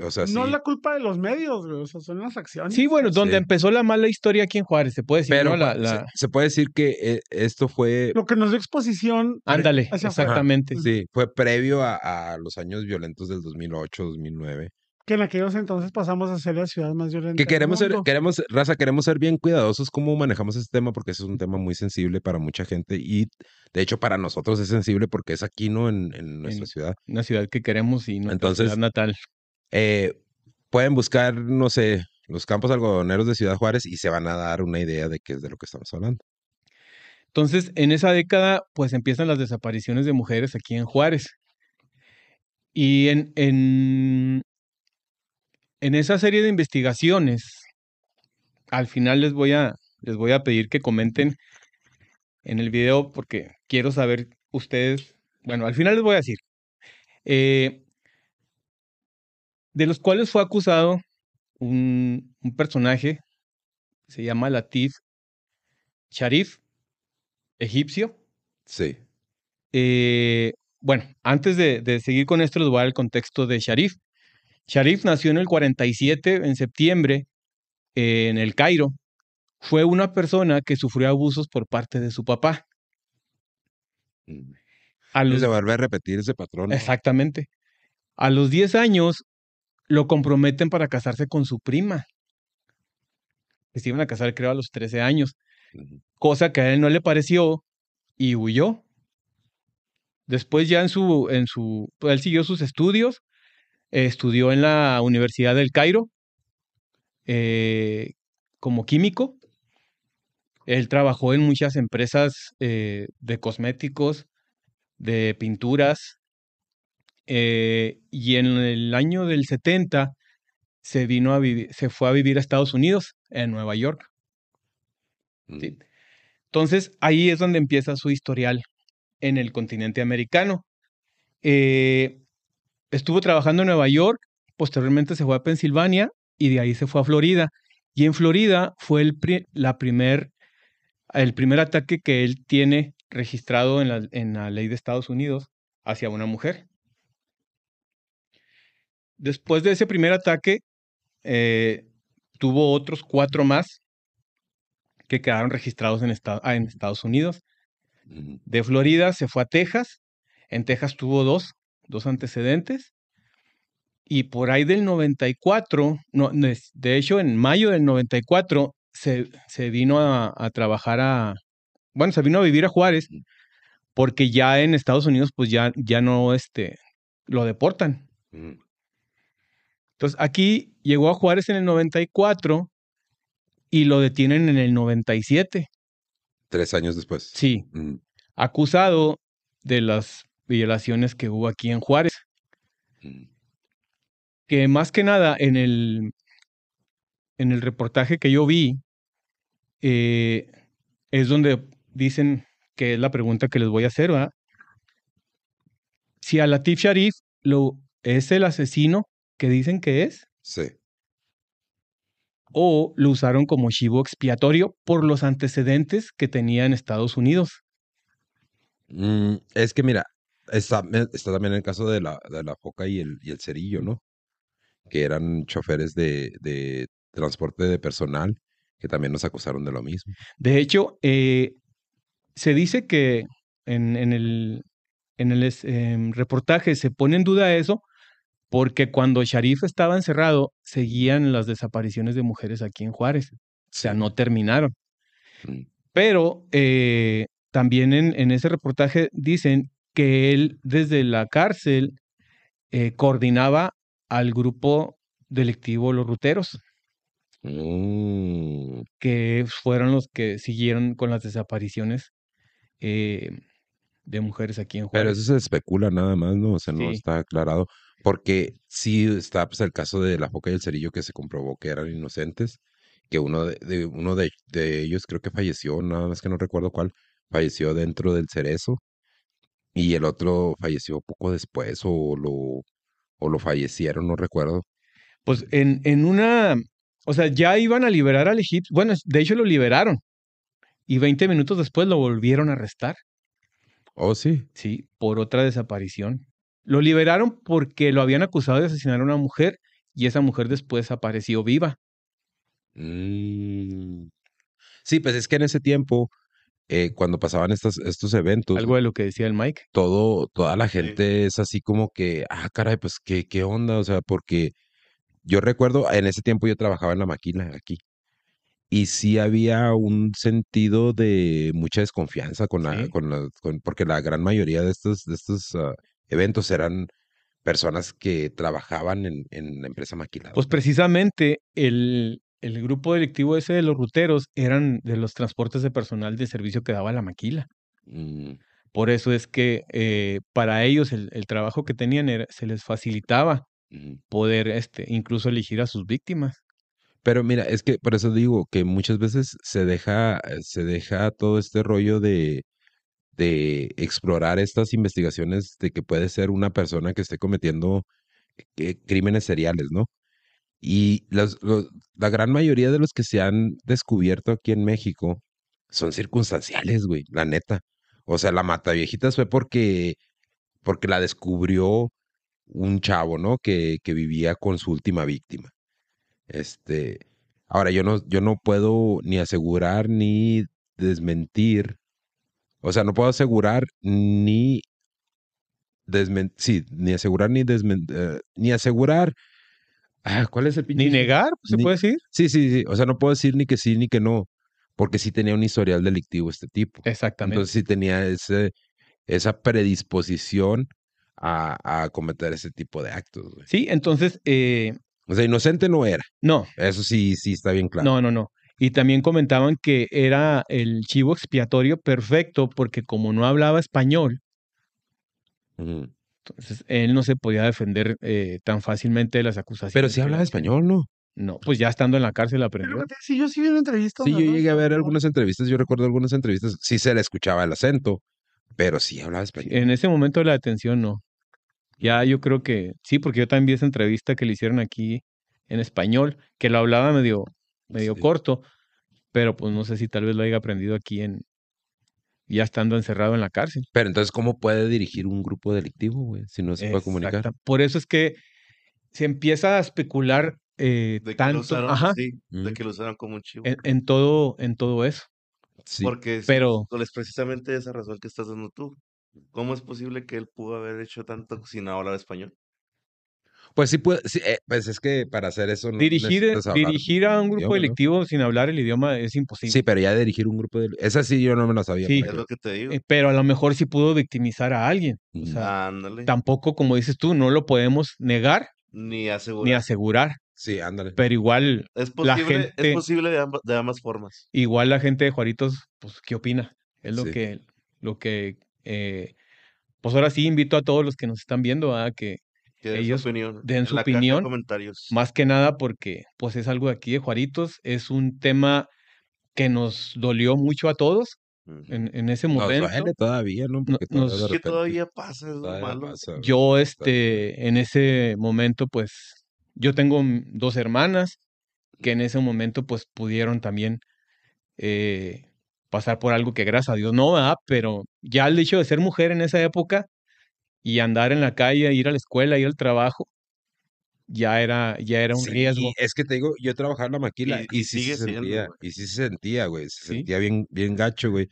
O sea, no es la culpa de los medios, o sea, son las acciones. Sí, bueno, donde empezó la mala historia aquí en Juárez, se puede decir. Pero se, puede decir que eh, esto fue... Lo que nos dio exposición. Ándale, exactamente. Sí, fue previo a, a los años violentos del 2008, 2009 que en aquellos entonces pasamos a ser la ciudad más violenta. Que queremos ser, queremos, raza, queremos ser bien cuidadosos cómo manejamos este tema, porque ese es un tema muy sensible para mucha gente y de hecho para nosotros es sensible porque es aquí, ¿no? En, en nuestra ciudad. Una ciudad que queremos y nuestra entonces, ciudad natal. Eh, pueden buscar, no sé, los campos algodoneros de Ciudad Juárez y se van a dar una idea de qué es de lo que estamos hablando. Entonces, en esa década, pues empiezan las desapariciones de mujeres aquí en Juárez. Y en, en, en esa serie de investigaciones, al final les voy a, les voy a pedir que comenten en el video porque quiero saber ustedes, bueno, al final les voy a decir, eh, de los cuales fue acusado un, personaje, se llama Latif Sharif, egipcio. Sí. Eh, bueno, antes de, de, seguir con esto, les voy a dar el contexto de Sharif. Sharif nació en el 47, en septiembre, en el Cairo. Fue una persona que sufrió abusos por parte de su papá. Mm. A los... Se vuelve a repetir ese patrón. Exactamente. A los 10 años lo comprometen para casarse con su prima. Que se iban a casar, creo, a los 13 años. Cosa que a él no le pareció y huyó. Después ya en su, en su, pues, él siguió sus estudios estudió en la Universidad del Cairo eh, como químico. Él trabajó en muchas empresas eh, de cosméticos, de pinturas, eh, y en el año del 70 se vino a vivir, se fue a vivir a Estados Unidos, en Nueva York. Mm. Entonces ahí es donde empieza su historial en el continente americano. Eh, estuvo trabajando en Nueva York, posteriormente se fue a Pensilvania y de ahí se fue a Florida. Y en Florida fue el, la primer, el primer ataque que él tiene registrado en la, en la ley de Estados Unidos hacia una mujer. Después de ese primer ataque, eh, tuvo otros cuatro más que quedaron registrados en, en Estados Unidos. De Florida se fue a Texas. En Texas tuvo dos dos antecedentes. Y por ahí del 94, no, de hecho en mayo del 94 se, se vino a, trabajar a, bueno, se vino a vivir a Juárez, porque ya en Estados Unidos pues ya, ya no este, lo deportan. Entonces aquí llegó a Juárez en el 94 y lo detienen en el 97. Tres años después. Sí. Acusado de las violaciones que hubo aquí en Juárez. Mm. Que más que nada en el, en el reportaje que yo vi, eh, es donde dicen que es la pregunta que les voy a hacer, ¿verdad? Si a Latif Sharif lo, es el asesino que dicen que es. Sí. O lo usaron como chivo expiatorio por los antecedentes que tenía en Estados Unidos. Mm, es que mira, Está, está también el caso de la, de la foca y el, y el cerillo, ¿no? Que eran choferes de, de transporte de personal que también nos acusaron de lo mismo. De hecho, eh, se dice que en, en el, en el em, reportaje se pone en duda eso porque cuando Sharif estaba encerrado seguían las desapariciones de mujeres aquí en Juárez. O sea, no terminaron. Mm. Pero eh, también en, en, ese reportaje dicen que él desde la cárcel eh, coordinaba al grupo delictivo Los Ruteros, mm. que fueron los que siguieron con las desapariciones eh, de mujeres aquí en Juárez. Pero eso se especula nada más, ¿no? O sea, no está aclarado. Porque sí está pues, el caso de la Foca y el Cerillo que se comprobó que eran inocentes, que uno de, uno de, de, ellos creo que falleció, nada más que no recuerdo cuál, falleció dentro del cerezo y el otro falleció poco después o lo, o lo fallecieron, no recuerdo. Pues en, en una, O sea, ya iban a liberar al egipcio. Bueno, de hecho lo liberaron. Y 20 minutos después lo volvieron a arrestar. Oh, sí. Sí, por otra desaparición. Lo liberaron porque lo habían acusado de asesinar a una mujer y esa mujer después apareció viva. Mm. Sí, pues es que en ese tiempo, eh, cuando pasaban estos, estos eventos. Algo de lo que decía el Mike. Todo, toda la gente es así como que, ah, caray, pues qué, qué onda, o sea, porque yo recuerdo, en ese tiempo yo trabajaba en la maquila aquí. Y sí había un sentido de mucha desconfianza con la, con la, porque la gran mayoría de estos, de estos ah, eventos eran personas que trabajaban en, en la empresa maquilada. Pues precisamente el, el grupo delictivo ese de los ruteros eran de los transportes de personal de servicio que daba la maquila. Mm. Por eso es que eh, para ellos el, trabajo que tenían era, se les facilitaba poder este, incluso elegir a sus víctimas. Pero mira, es que por eso digo que muchas veces se deja, se deja todo este rollo de, de explorar estas investigaciones de que puede ser una persona que esté cometiendo eh, crímenes seriales, ¿no? Y la gran mayoría de los que se han descubierto aquí en México son circunstanciales, güey, la neta. O sea, la mata viejitas fue porque, porque la descubrió un chavo, ¿no? Que, que vivía con su última víctima. Este, ahora yo no, yo no puedo ni asegurar ni desmentir. O sea, no puedo asegurar ni desmentir, sí, ni asegurar ni desmentir, eh, ni asegurar Ah, ¿cuál es el pinche? Ni negar, ¿se puede decir? Sí, sí, sí. O sea, no puedo decir ni que sí ni que no, porque sí tenía un historial delictivo este tipo. Exactamente. Entonces sí tenía ese, esa predisposición a, a cometer ese tipo de actos. Sí, entonces... Eh, o sea, inocente no era. No. Eso sí, sí está bien claro. No, no, no. Y también comentaban que era el chivo expiatorio perfecto porque como no hablaba español, entonces, él no se podía defender eh, tan fácilmente de las acusaciones. Pero sí hablaba español, ¿no? No, pues ya estando en la cárcel aprendió. Pero sí, yo sí vi una entrevista. Sí, yo llegué a ver algunas entrevistas, yo recuerdo algunas entrevistas, sí se le escuchaba el acento, pero sí hablaba español. En ese momento de la detención, no. Ya yo creo que sí, porque yo también vi esa entrevista que le hicieron aquí en español, que lo hablaba medio, medio corto, pero pues no sé si tal vez lo haya aprendido aquí en, ya estando encerrado en la cárcel. Pero entonces, ¿cómo puede dirigir un grupo delictivo, güey? Si no se puede comunicar. Por eso es que se empieza a especular eh, de tanto. ajá, de mm. que lo usaron como un chivo. En, todo, en todo eso. Sí. Porque pero, es precisamente esa razón que estás dando tú. ¿Cómo es posible que él pudo haber hecho tanto sin hablar español? Pues sí, puede, eh, pues es que para hacer eso... No dirigir, dirigir a un grupo delictivo sin hablar el idioma es imposible. Sí, pero ya dirigir un grupo de... Esa sí yo no me lo sabía. Sí, es lo que te digo. Eh, pero a lo mejor sí pudo victimizar a alguien. O sea, tampoco, como dices tú, no lo podemos negar. Ni asegurar. Ni asegurar. Sí, ándale. Pero igual es posible, la gente, es posible de, ambas, de ambas formas. Igual la gente de Juaritos, pues, ¿qué opina? Es lo que, lo que, eh, pues ahora sí invito a todos los que nos están viendo a que ellos den su opinión. Más que nada porque pues es algo de aquí de Juaritos, es un tema que nos dolió mucho a todos en, en, ese momento. Nos todavía, ¿no? Porque que todavía pasa, yo, este, en ese momento, pues, yo tengo dos hermanas que en ese momento, pues, pudieron también eh, pasar por algo que gracias a Dios no, va Pero ya el hecho de ser mujer en esa época, y andar en la calle, ir a la escuela, ir al trabajo, ya era, ya era un riesgo. Es que te digo, yo trabajaba en la maquila y, sí se sentía, y sí se sentía, güey, se sentía bien, bien gacho, güey.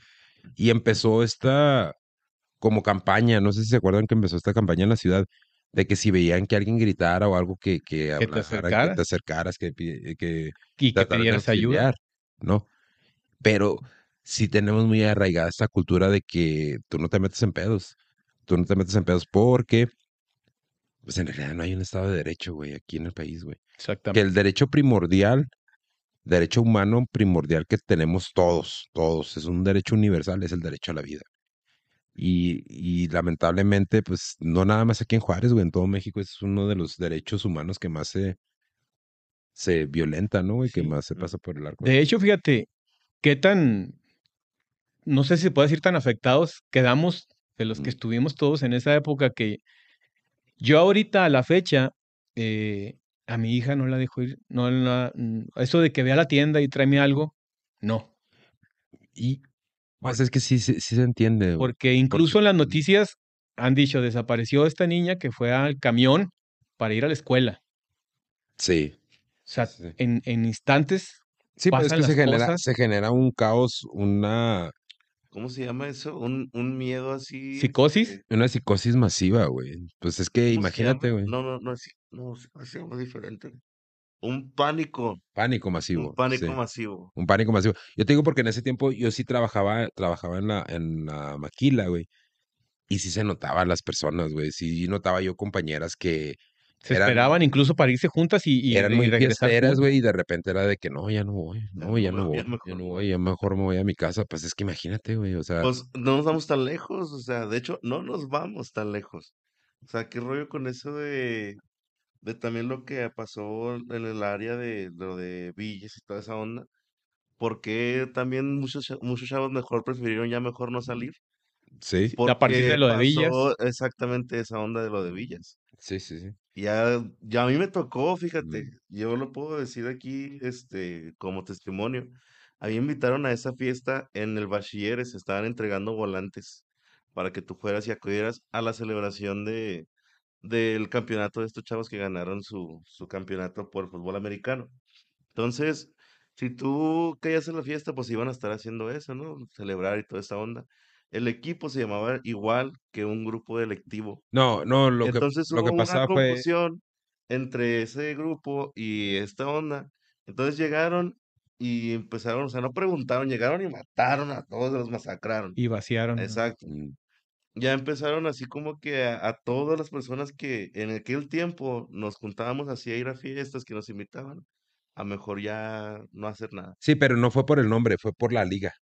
Y empezó esta como campaña, no sé si se acuerdan que empezó esta campaña en la ciudad, de que si veían que alguien gritara o algo que, que, que te acercaras, que, te acercaras, que, que, y que pidieras ayuda. ¿no? Pero sí tenemos muy arraigada esta cultura de que tú no te metes en pedos tú no te metes en pedos porque, pues en realidad no hay un Estado de Derecho, güey, aquí en el país, güey. Exactamente. Que el derecho primordial, derecho humano primordial que tenemos todos, todos, es un derecho universal, es el derecho a la vida. Y, y, lamentablemente, pues no nada más aquí en Juárez, güey, en todo México es uno de los derechos humanos que más se, se violenta, ¿no? Y que más se pasa por el arco. De hecho, fíjate, qué tan, no sé si se puede decir tan afectados quedamos de los que estuvimos todos en esa época que yo ahorita a la fecha, eh, a mi hija no la dejo ir. No, la, eso de que vea la tienda y tráeme algo, no. Y pues es que sí, sí, se entiende. Porque incluso en las noticias han dicho, desapareció esta niña que fue al camión para ir a la escuela. Sí. O sea, En, en, instantes. Sí, pero es que se genera, se genera un caos, una. ¿Cómo se llama eso? Un, un miedo así. ¿Psicosis? Este una psicosis masiva, güey. Pues es que imagínate, güey. No, no, no, no, no, no, diferente. Un pánico. Pánico masivo. Un pánico masivo. Un pánico masivo. Yo te digo porque en ese tiempo yo sí trabajaba, trabajaba en la, en la maquila, güey. Y sí se notaba las personas, güey. Sí notaba yo compañeras que se esperaban incluso para irse juntas y, eran muy fiesteras, güey, y de repente era de que no, ya no voy, no, ya, no, voy, ya, no voy, ya mejor me voy a mi casa. Pues es que imagínate, güey, o sea. Pues no nos vamos tan lejos, o sea, de hecho, no nos vamos tan lejos. O sea, qué rollo con eso de de también lo que pasó en el área de lo de Villas y toda esa onda. porque también muchos, muchos chavos mejor prefirieron ya mejor no salir? Sí. a partir de lo de Villas. Exactamente esa onda de lo de Villas. Sí, sí, sí. Ya, ya a mí me tocó, fíjate, mm. yo lo puedo decir aquí, este, como testimonio. A mí me invitaron a esa fiesta en el Bachilleres, estaban entregando volantes para que tú fueras y acudieras a la celebración de, del campeonato de estos chavos que ganaron su, su campeonato por fútbol americano. Entonces, si tú caías en la fiesta, pues iban a estar haciendo eso, ¿no? Celebrar y toda esta onda. El equipo se llamaba igual que un grupo delictivo. No, no, lo Entonces, que, lo que pasaba una confusión entre ese grupo y esta onda. Entonces llegaron y empezaron, o sea, no preguntaron, llegaron y mataron a todos, los masacraron. Y vaciaron. Exacto. Mm ya empezaron así como que a, todas las personas que en aquel tiempo nos juntábamos así a ir a fiestas que nos invitaban, a mejor ya no hacer nada. Sí, pero no fue por el nombre, fue por la liga.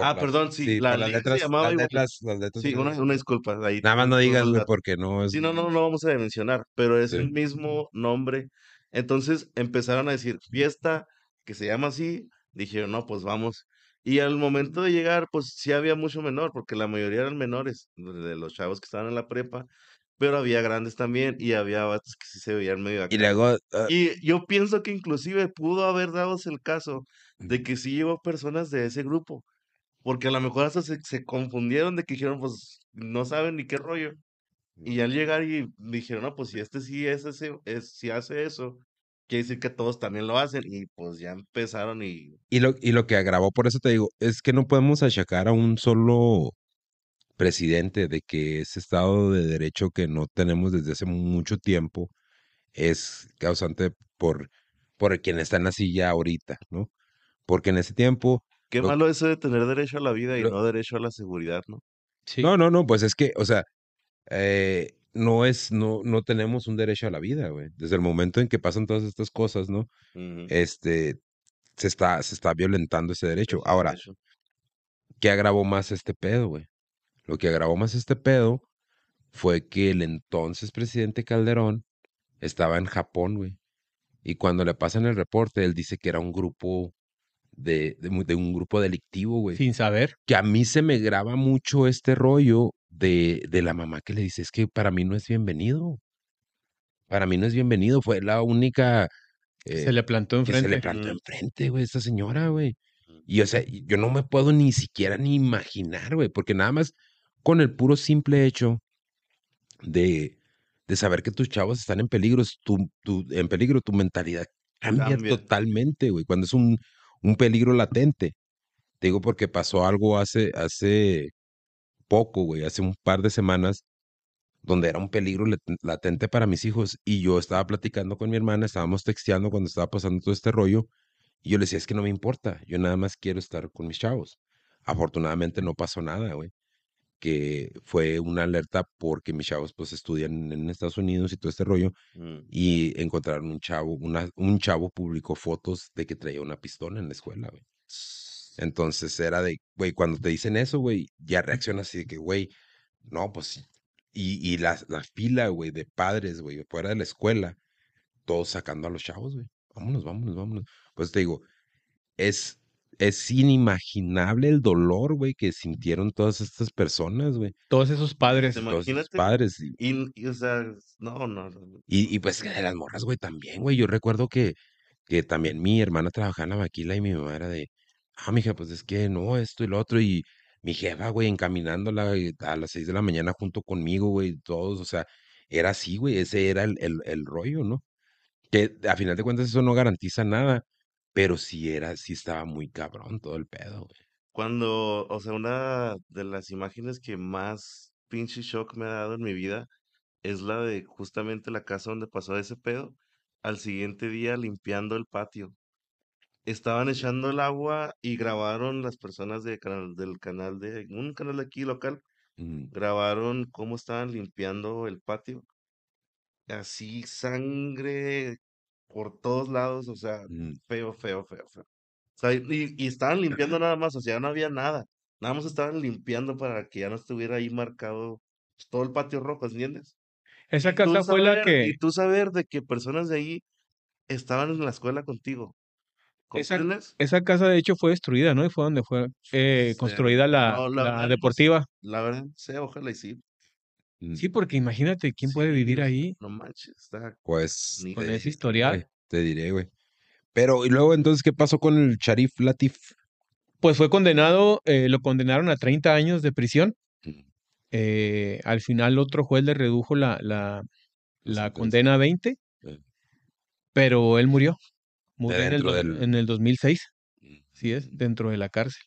Ah, perdón, sí, la letras, llamaba las letras, las letras Sí, una, una, disculpa. Ahí Nada más no digas, porque no es... Sí, no, no, no vamos a mencionar, pero es el mismo nombre. Entonces empezaron a decir fiesta que se llama así, dijeron, no, pues vamos. Y al momento de llegar, pues sí había mucho menor, porque la mayoría eran menores, de los chavos que estaban en la prepa, pero había grandes también y había vatos que sí se veían medio acá. Y luego... Ah y yo pienso que inclusive pudo haber dado el caso de que sí llevó personas de ese grupo, porque a lo mejor hasta se, se confundieron de que dijeron, pues no saben ni qué rollo. Y al llegar y dijeron, no, pues si este sí es ese, es, si hace eso, quiere decir que todos también lo hacen y pues ya empezaron y... Y lo, y lo que agravó, por eso te digo, es que no podemos achacar a un solo presidente de que ese Estado de Derecho que no tenemos desde hace mucho tiempo es causante por, por quien está en la silla ahorita, ¿no? Porque en ese tiempo... Qué malo eso de tener derecho a la vida y no derecho a la seguridad, ¿no? Sí. No, no, no, pues es que, o sea, eh, no es, no, no tenemos un derecho a la vida, güey. Desde el momento en que pasan todas estas cosas, ¿no? Este, se está, se está violentando ese derecho. Ahora, ¿qué agravó más este pedo, güey? Lo que agravó más este pedo fue que el entonces presidente Calderón estaba en Japón, güey. Y cuando le pasan el reporte, él dice que era un grupo de, de, de un grupo delictivo, güey. Sin saber. Que a mí se me graba mucho este rollo de, de la mamá que le dice, es que para mí no es bienvenido. Para mí no es bienvenido. Fue la única... se le plantó enfrente. Se le plantó enfrente, güey, esta señora, güey. Y o sea, yo no me puedo ni siquiera ni imaginar, güey, porque nada más con el puro simple hecho de, de saber que tus chavos están en peligro, tu, tu, en peligro, tu mentalidad cambia, totalmente, güey, cuando es un, un peligro latente. Te digo porque pasó algo hace, hace poco, güey, hace un par de semanas, donde era un peligro latente para mis hijos. Y yo estaba platicando con mi hermana, estábamos texteando cuando estaba pasando todo este rollo. Y yo le decía, es que no me importa, yo nada más quiero estar con mis chavos. Afortunadamente no pasó nada, güey. Que fue una alerta porque mis chavos pues estudian en Estados Unidos y todo este rollo. Mm. Y encontraron un chavo, una, un chavo publicó fotos de que traía una pistola en la escuela, güey. Entonces era de, güey, cuando te dicen eso, güey, ya reaccionas así de que, güey, no, pues, y, y la, la fila, güey, de padres, güey, fuera de la escuela, todos sacando a los chavos, güey. Vámonos, vámonos, vámonos. Pues te digo, es, es inimaginable el dolor, güey, que sintieron todas estas personas, güey. Todos esos padres. Todos esos padres. Y, o sea, no, no. Y, y pues de las morras, güey, también, güey. Yo recuerdo que, que también mi hermana trabajaba en la maquila y mi mamá era de, ah, mija, pues es que no, esto y lo otro. Y mi jefa, güey, encaminándola a las seis de la mañana junto conmigo, güey, todos, o sea, era así, güey, ese era el, el, el rollo, ¿no? Que a final de cuentas eso no garantiza nada, pero sí era, sí estaba muy cabrón todo el pedo, güey. Cuando, o sea, una de las imágenes que más pinche shock me ha dado en mi vida es la de justamente la casa donde pasó ese pedo, al siguiente día limpiando el patio. Estaban echando el agua y grabaron las personas de canal, del canal de, un canal de aquí local, grabaron cómo estaban limpiando el patio así sangre por todos lados, o sea, feo, feo, feo, feo. O sea, y, y estaban limpiando nada más, o sea, ya no había nada. Nada más estaban limpiando para que ya no estuviera ahí marcado pues, todo el patio rojo, ¿entiendes? Esa casa fue la que. Y tú saber de que personas de ahí estaban en la escuela contigo. Esa, ¿Comprendes? esa casa de hecho fue destruida, ¿no? Y fue donde fue eh, construida la, No, la la verdad, no deportiva. La verdad, sí, ojalá y sí. Mm. Sí, porque imagínate quién puede vivir ahí No manches, está Pues, con ese historial. güey, te diré, güey. Pero, y luego, entonces, ¿qué pasó con el Sharif Latif? Pues fue condenado, eh, lo condenaron a 30 años de prisión. Mm. Eh, al final otro juez le redujo la, la, condena a 20, Eh. pero él murió. Murió en el, del- en el 2006, Mm. sí es, dentro de la cárcel.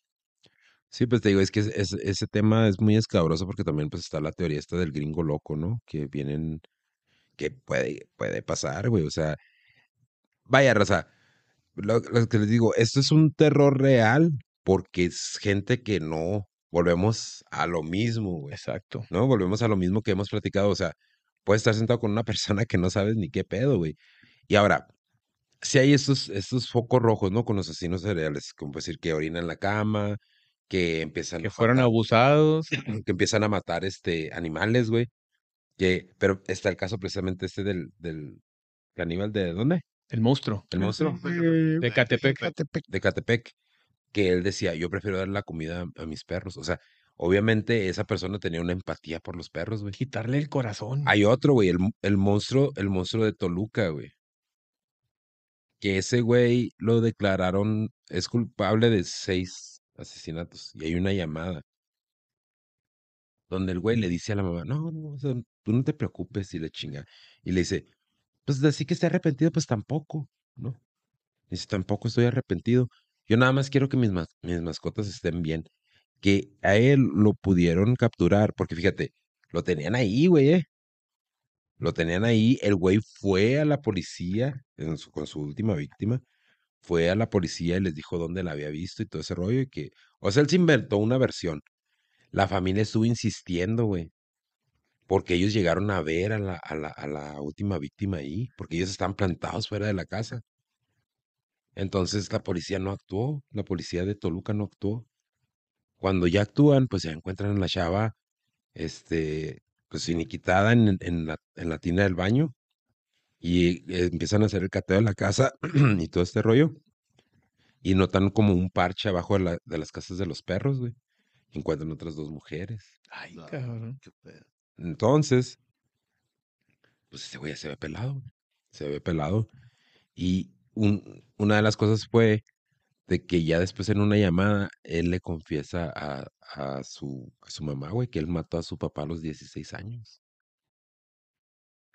Sí, pues te digo, es que es- es- ese tema es muy escabroso porque también pues está la teoría esta del gringo loco, ¿no? Que vienen, que puede, puede pasar, güey, o sea, vaya, raza, lo, lo que les digo, esto es un terror real porque es gente que no, volvemos a lo mismo, güey, Exacto. ¿no? Volvemos a lo mismo que hemos platicado, o sea, puedes estar sentado con una persona que no sabes ni qué pedo, güey. Y ahora, si hay estos, estos focos rojos, ¿no? Con los asesinos cereales, como decir que orinan en la cama, que empiezan Que a fueron matar- abusados. que empiezan a matar este animales, güey. Que, pero está el caso precisamente este del, del caníbal de ¿dónde? El monstruo El monstruo Eh, de Catepec. Catepec. de Catepec. Que él decía, yo prefiero dar la comida a, a mis perros. O sea, obviamente esa persona tenía una empatía por los perros, güey. Quitarle el corazón. Hay otro, güey, el, el monstruo, el monstruo de Toluca, güey. Que ese güey lo declararon, es culpable de seis asesinatos. Y hay una llamada donde el güey le dice a la mamá, no, no, o sea, tú no te preocupes y le chinga. Y le dice, pues así que esté arrepentido, pues tampoco, ¿no? Dice, tampoco estoy arrepentido. Yo nada más quiero que mis, mis mascotas estén bien. Que a él lo pudieron capturar, porque fíjate, lo tenían ahí, güey, ¿eh? Lo tenían ahí, el güey fue a la policía en su- con su última víctima, fue a la policía y les dijo dónde la había visto y todo ese rollo y que, o sea, él se inventó una versión. La familia estuvo insistiendo, güey, porque ellos llegaron a ver a la, última víctima ahí, porque ellos estaban plantados fuera de la casa. Entonces la policía no actuó, la policía de Toluca no actuó. Cuando ya actúan, pues ya encuentran a la chava, este, pues finiquitada en, en la, en la tina del baño y eh, empiezan a hacer el cateo de la casa y todo este rollo. Y notan como un parche abajo de, la- de las casas de los perros, güey. Y Encuentran otras dos mujeres. Ay, No, cabrón. qué pedo. Entonces, pues ese güey se ve pelado, güey. Se ve pelado. Y un- una de las cosas fue de que ya después en una llamada, él le confiesa a, a su, a su mamá, güey, que él mató a su papá a los 16 años.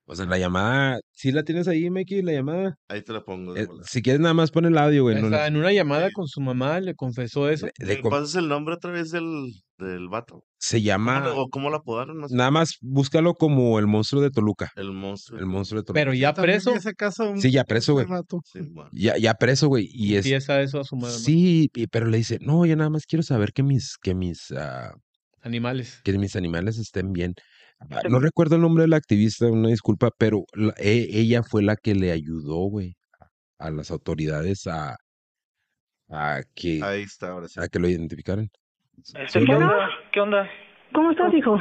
O sea, la llamada, ¿sí la tienes ahí, Meki, la llamada? Ahí te la pongo. de Eh, si quieres nada más pon el audio, güey. O sea, la- en una llamada con su mamá le confesó eso. le- le ¿Me con- pasas el nombre otra vez del, del vato? se ¿Cómo le- llama, ¿O cómo lo apodaron? No sé. nada más búscalo como el monstruo de Toluca. El monstruo. El monstruo de Toluca. Pero ya preso, ese caso un- Sí, ya preso, güey. rato. Sí, bueno. Ya, ya preso, güey. Y es, empieza eso a su mamá. Sí, y- pero le dice, no, yo nada más quiero saber que mis, que mis, ah, Animales. que mis animales estén bien. Ah, No recuerdo el nombre de la activista, una disculpa, pero la- e- ella fue la que le ayudó, güey, a las autoridades a, a que, Ahí está, ahora sí. a que lo identificaran. Este, ¿Qué onda? ¿Qué onda? ¿Cómo estás, hijo?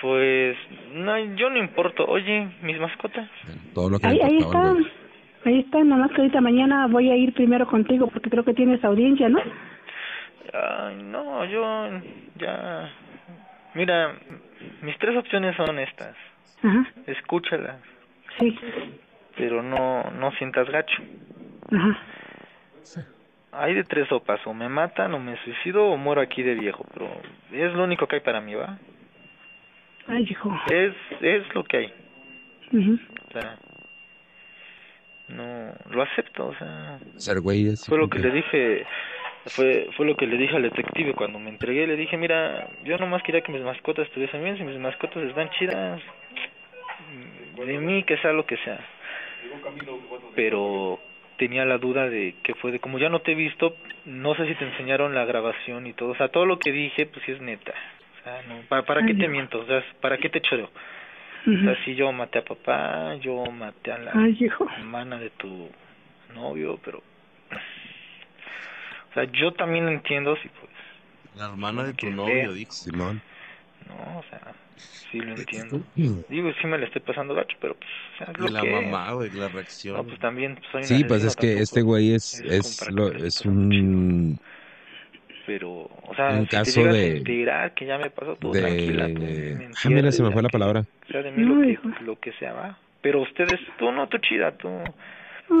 Pues, no, yo no importo. Oye, mis mascotas. Todo lo que le Ahí, ahí importaba al están. güey. Ahí está, nada más que ahorita mañana voy a ir primero contigo porque creo que tienes audiencia, ¿no? Ay, no, yo ya... Mira, mis tres opciones son estas. Ajá. Escúchalas. Sí. Pero no, no sientas gacho. Ajá. Hay de tres sopas, o me matan, o me suicido, o muero aquí de viejo, pero es lo único que hay para mí, ¿va? Ay, hijo. Es, es lo que hay. Ujú. O sea, no, lo acepto, o sea... Ser güey es... Fue lo que le dije, fue, fue lo que le dije al detective cuando me entregué, le dije, mira, yo nomás quería que mis mascotas estuviesen bien, si mis mascotas están chidas, de mí que sea lo que sea. Pero tenía la duda de que fue de, como ya no te he visto, no sé si te enseñaron la grabación y todo, o sea, todo lo que dije, pues sí es neta. O sea, no, ¿para, para qué Ay, te miento? O sea, ¿para qué te choreo? O sea, si yo maté a papá, yo maté a la Ay, hijo. hermana de tu novio, pero... O sea, yo también entiendo si pues... La hermana de tu que novio, dijo. Simón. No, o sea, sí lo entiendo. Digo, sí me la estoy pasando gacho, pero pues... o sea, es lo la que mamá, güey, la reacción. No, pues también pues, soy Sí, pues es que tampoco este güey es, es, lo, que es un... Pero, o sea, un si te caso a de- enterar que ya me pasó todo tranquila, tú De... Ah, mira, se me fue la que palabra. sea de mí No, lo, que, hijo. lo que sea, va. Pero ustedes, tú no, tú chida, tú...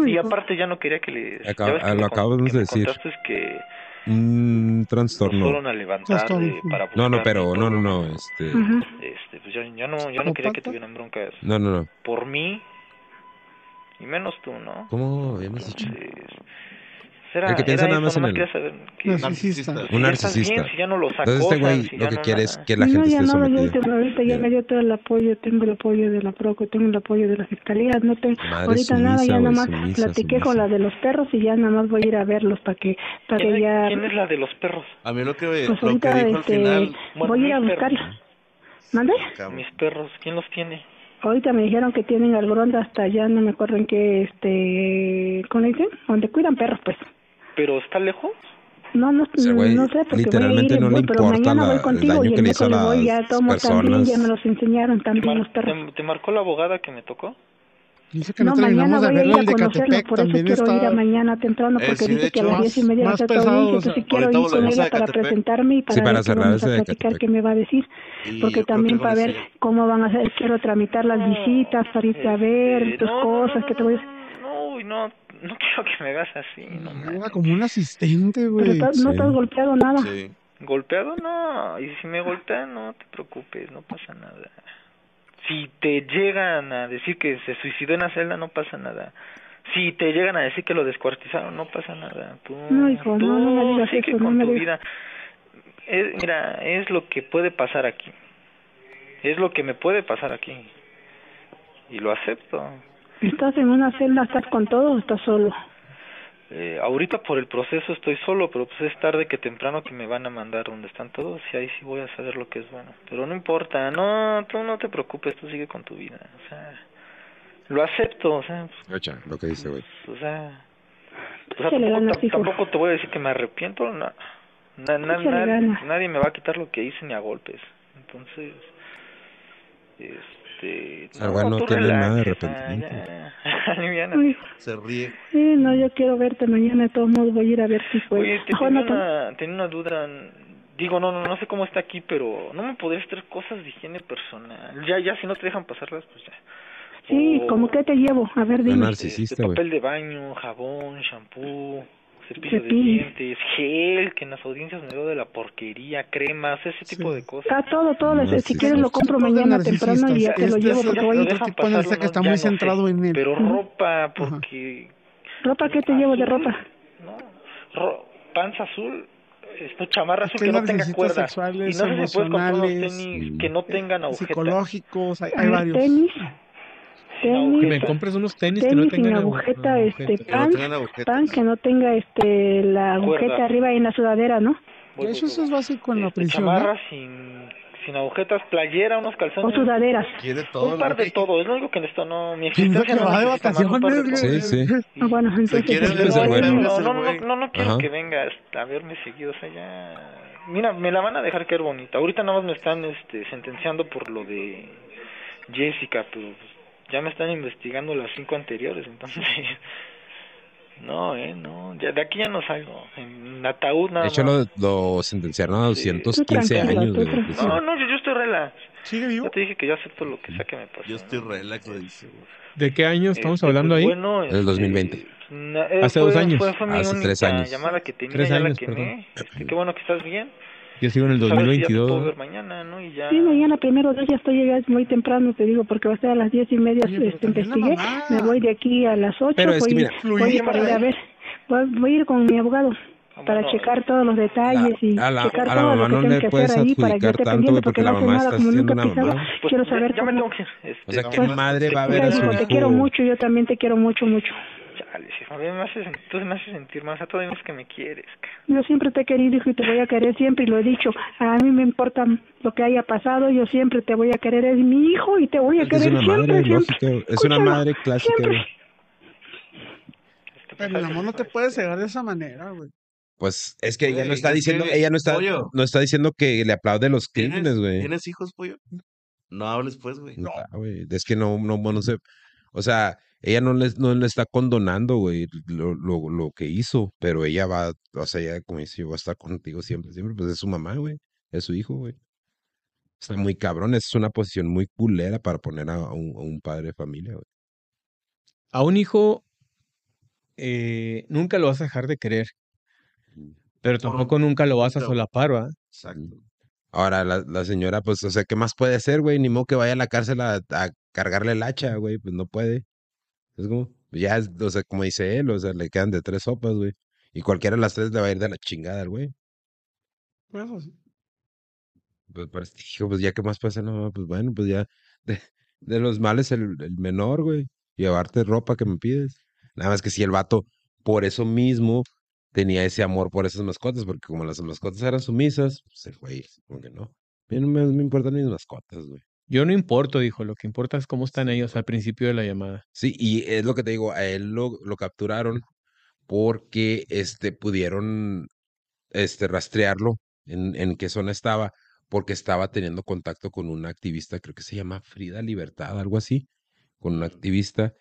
Y aparte ya no quería que ya ves que ah, lo que de decir. contaste que Un trastorno. fueron a levantar de- para No, no, pero no, no, no, este... Este, pues yo, yo no, yo no quería que tuvieran broncas No, no, no. por mí, y menos tú, ¿no? ¿Cómo habíamos dicho? Era, El que piensa era nada eso, más en saber que, Narcisista. si Un ya narcisista. bien, si ya no los Entonces este güey si lo ya que no quiere es nada. que la no, gente ya esté no, sometida. ahorita, ahorita ya Ya. me dio todo el apoyo, tengo el apoyo de la PROCO, tengo el apoyo de la Fiscalía, no tengo, Madre ahorita nada, sumisa, ya güey, nada más sumisa, platiqué con sumisa. la de los perros y ya nada más voy a ir a verlos para que, para ¿Quién, que es- ya, quién es la de los perros? A mí lo que, pues lo que ahorita dijo al este, final... Bueno, voy a ir a buscarla. ¿Mande? Mis perros, ¿quién los tiene? Ahorita me dijeron que tienen al Gronda hasta allá, no me acuerdo en qué, este, ¿cómo le dicen? Donde cuidan perros, pues. ¿Pero está lejos? No, no, Ese güey no sé, porque literalmente voy a ir, no le voy, importa mañana la- voy el contigo daño y que el le hizo a voy, ya las tomo también, ya personas. me los enseñaron ¿Te, también mar- los perros. te- te marcó la abogada que me tocó? Dice que No, no, mañana terminamos de a el de Catepec, por eso también quiero ir a está... mañana temprano, Eh, porque sí, de dice que a las diez y media más tu pesado, audiencia, o sea, entonces quiero ir con ella para presentarme y para Sí, para cerrar ese de platicar, qué me va a decir, porque también para ver cómo van a hacer, quiero tramitar las visitas, para irte a ver, Este, tus no, no, cosas, no, que te no, voy a... No, uy, no, no quiero que me hagas así, no Era mames. como un asistente, güey. no Sí. te has golpeado nada. Sí. ¿Golpeado? No, y si me golpean, no te preocupes, no pasa nada. Si te llegan a decir que se suicidó en la celda, no pasa nada. Si te llegan a decir que lo descuartizaron, no pasa nada. Tú, No, hijo, tú no, no me digas sigue eso, no con me tu vida. Es, mira, es lo que puede pasar aquí. Es lo que me puede pasar aquí. Y lo acepto. ¿Estás en una celda, estás con todo o estás solo? Eh, ahorita por el proceso estoy solo, pero pues es tarde que temprano que me van a mandar donde están todos y ahí sí voy a saber lo que es bueno. Pero no importa, no, tú no te preocupes, tú sigue con tu vida, o sea, lo acepto, o sea, pues, Ocha, lo que dice, güey. o sea, o sea tampoco, te voy a decir que me arrepiento, no, na- na- Échale nadie, me va a quitar lo que hice ni a golpes, entonces, este, sea, güey, no tú tiene nada de relax, ah, arrepentimiento. Se ríe. sí, no, yo quiero verte mañana, de todos modos voy a ir a ver si puedo. Oye, te tenía, no te- una, tenía una duda. Digo, no, no, no sé cómo está aquí, pero no me podrías traer cosas de higiene personal. Ya, ya, si no te dejan pasarlas, pues ya. Sí, O, ¿cómo que te llevo? A ver, dime. narcisista, este, papel de baño, jabón, shampoo, cepillo de dientes, gel, que en las audiencias me dio de la porquería, cremas, ese tipo de cosas. Ah, todo, todo. No, si sí, quieres sí. lo compro mañana temprano y ya te lo narcisistas. llevo Este porque voy a que está muy centrado en él. Pero ropa, porque... ¿Ropa qué te llevo de ropa? No, ro- panza azul, esto, chamarra azul que no tenga narcisistas cuerda. Y sexuales, no sé si puedes comprar unos tenis que no tengan agujeta. Psicológicos, hay, hay varios. tenis, tenis, Que me compres unos tenis, que no tenis sin tengan agu- agujeta, este, Que no pan, pan que no tenga este la agujeta Cuerda. arriba en la sudadera, ¿no? Voy, voy, Eso, eso voy. es básico en la Este, prisión. ¿no? chamarra sin, sin agujetas, playera, unos O calzones. sudaderas. Quiere todo. un par la de todo, es lo único que necesito, no, mi existencia que no va de vacaciones. Sí, sí. Ah, bueno, entonces este, No, no, no, no, no, no quiero Ajá. que vengas a verme seguido, o sea, ya... Mira, me la van a dejar caer bonita. Ahorita nada más me están este, sentenciando por lo de Jessica, pero pues, ya me están investigando las cinco anteriores, entonces no, eh, no, ya de aquí ya no salgo, en ataúd nada De hecho lo, lo sentenciaron a 215 años. no, no, yo, yo estoy relax. ¿Sigue vivo? Ya te dije que yo acepto lo que sea que me pase. Yo estoy relax, lo dice. ¿De qué año estamos Este, hablando pues, ahí? Bueno, Del 2020. na- eh, Hace fue- dos años. Fue, fue mi Hace única tres años. llamada que tenía, Tres ya años, la quemé. Este, qué bueno que estás bien. Yo sigo en el Pues, a ver si ya te 2022. puedo ver mañana, ¿no? Y ya... Sí, mañana primero Dios ya estoy llegando muy temprano, te digo, porque va a ser a las diez y media, Oye, este, la investigué, me voy de aquí a las ocho, Pero es voy, que mira, voy a ir para ir a ver, voy, voy a ir con mi abogado para Vámonos. checar todos los detalles y a la- checar a la todo mamá lo que no tengo le que puedes hacer ahí para que adjudicar esté tanto, porque porque la no hace mamá nada está nunca una mamá. Pues, quiero ya- saber ya me cómo... tengo que. Este, O sea, no, ¿qué más- madre va a ver a su hijo? te quiero mucho, yo también te quiero mucho, mucho. Chale, a mí me haces, tú me haces sentir más, a todos que me quieres. Yo siempre te he querido, hijo, y te voy a querer siempre, y lo he dicho. A mí me importa lo que haya pasado, yo siempre te voy a querer. Es mi hijo y te voy a Es querer una siempre, madre, siempre. Es una madre clásica, siempre. Pero el amor no te puede cegar de esa manera, güey. Pues es que ella no está es diciendo, ella no está, pollo. no está diciendo que le aplaude los crímenes, ¿Tienes, güey. ¿Tienes hijos, pollo? No hables, pues, güey. No, güey. Es que no, no, no sé. O sea, ella no le, no le está condonando, güey, lo, lo, lo que hizo, pero ella va, o sea, ella como dice, yo voy a estar contigo siempre, siempre, pues es su mamá, güey, es su hijo, güey. Está muy cabrón, es una posición muy culera para poner a un, a un padre de familia, güey. A un hijo eh, nunca lo vas a dejar de querer, pero tampoco nunca lo vas a solapar, ¿va? Exacto. Ahora, la, la señora, pues, o sea, ¿qué más puede hacer, güey? Ni modo que vaya a la cárcel a, a cargarle el hacha, güey, pues no puede. Es como, ya, es, o sea, como dice él, o sea, le quedan de tres sopas, güey. Y cualquiera de las tres le va a ir de la chingada al güey. Pues eso sí. Pues, pues, hijo, pues ya, ¿qué más pasa? No, pues bueno, pues ya, de, de los males el, el menor, güey. Llevarte ropa que me pides. Nada más que si el vato, por eso mismo, tenía ese amor por esas mascotas, porque como las mascotas eran sumisas, pues el güey, como que no. A mí no me, me importan mis mascotas, güey. Yo no importo, dijo, lo que importa es cómo están ellos al principio de la llamada. Sí, y es lo que te digo, a él lo, lo capturaron porque este, pudieron este, rastrearlo en, en qué zona estaba, porque estaba teniendo contacto con una activista, creo que se llama Frida Libertad, algo así, con una activista,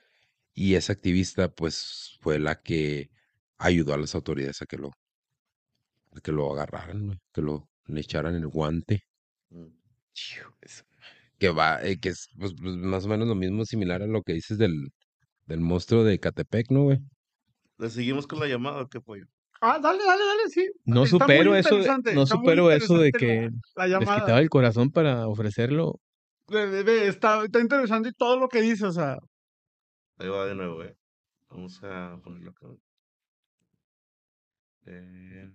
y esa activista pues fue la que ayudó a las autoridades a que lo, a que lo agarraran, que lo le echaran el guante. Mm. Que va, eh, que es pues, pues, más o menos lo mismo, similar a lo que dices del, del monstruo de Catepec, ¿no, güey? ¿Le seguimos con la llamada o qué, pollo? Ah, dale, dale, dale, sí. No Está muy supero eso, de- no supero eso de que La les quitaba el corazón para ofrecerlo. Está, está interesante y todo lo que dice, o sea, Ahí va de nuevo, eh. Vamos a ponerlo acá. Eh,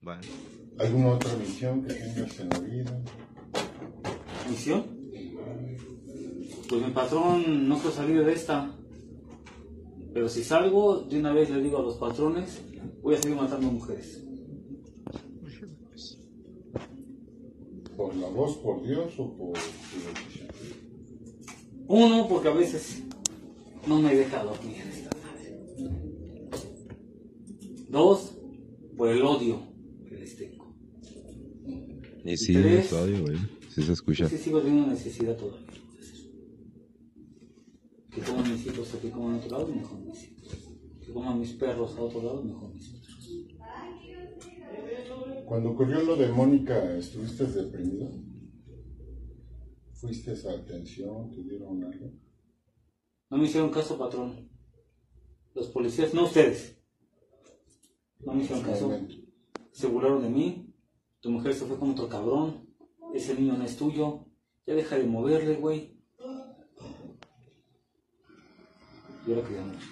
vale. ¿Alguna otra misión que tengas en la vida? ¿Misión? Pues mi patrón no quiero salir de esta. Pero si salgo, de una vez le digo a los patrones, voy a seguir matando mujeres. ¿Por la voz, por Dios o por? Uno, porque a veces no me deja dormir esta madre. Dos, por el odio que les tengo. Y sí, tres, es odio, güey. Sí se escucha. Sí sigo teniendo necesidad todavía. Que coman mis hijos aquí coman a otro lado, mejor mis hijos. Que coman mis perros a otro lado, mejor mis perros. Cuando ocurrió lo de Mónica, ¿estuviste deprimido? ¿Fuiste a atención? ¿Te dieron algo? No me hicieron caso, patrón. Los policías, no ustedes. No me hicieron caso. Se burlaron de mí. Tu mujer se fue con otro cabrón. Ese niño no es tuyo. Ya deja de moverle, güey. Yo la quería mucho.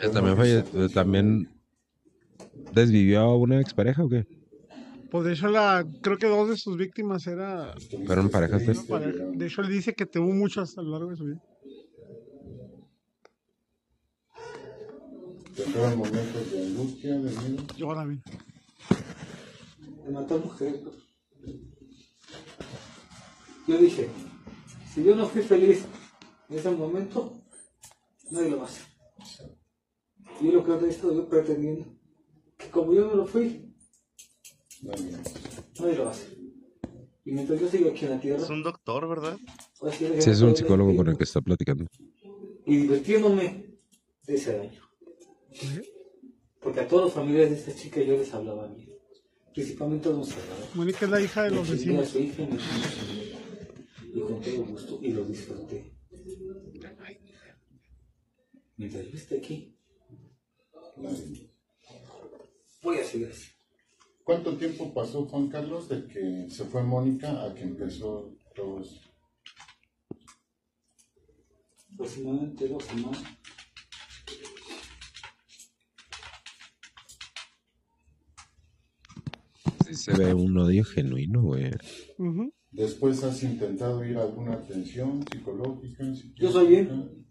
Eh, También, falle- también desvivió a una expareja o qué? pues de hecho, la, creo que dos de sus víctimas era. ¿Estuviste Fueron parejas de- triste, pareja. De hecho, él dice que tuvo muchas a lo largo de su vida. ¿Te fueron momentos de angustia, de miedo? Llora bien. De matar mujeres. Yo dije, si yo no fui feliz en ese momento, nadie lo va a hacer. Y es lo que he estado yo pretendiendo. Que como yo no lo fui, Nadie. lo va a hacer. Y mientras yo sigo aquí en la tierra. Es un doctor, ¿verdad? Pues sí, es un psicólogo con el que está platicando. Y divirtiéndome de ese daño. Porque a todos los familiares de esta chica yo les hablaba a mí. Principalmente a los cerrados. Mónica es la hija de los vecinos. Y con todo gusto, y lo disfruté. Mientras yo esté aquí, voy a seguir así. ¿Cuánto tiempo pasó Juan Carlos de que se fue Mónica a que empezó todo eso? Aproximadamente dos semanas. Sí, se ve un odio genuino, güey. ¿Después has intentado ir a alguna atención psicológica? Yo soy bien.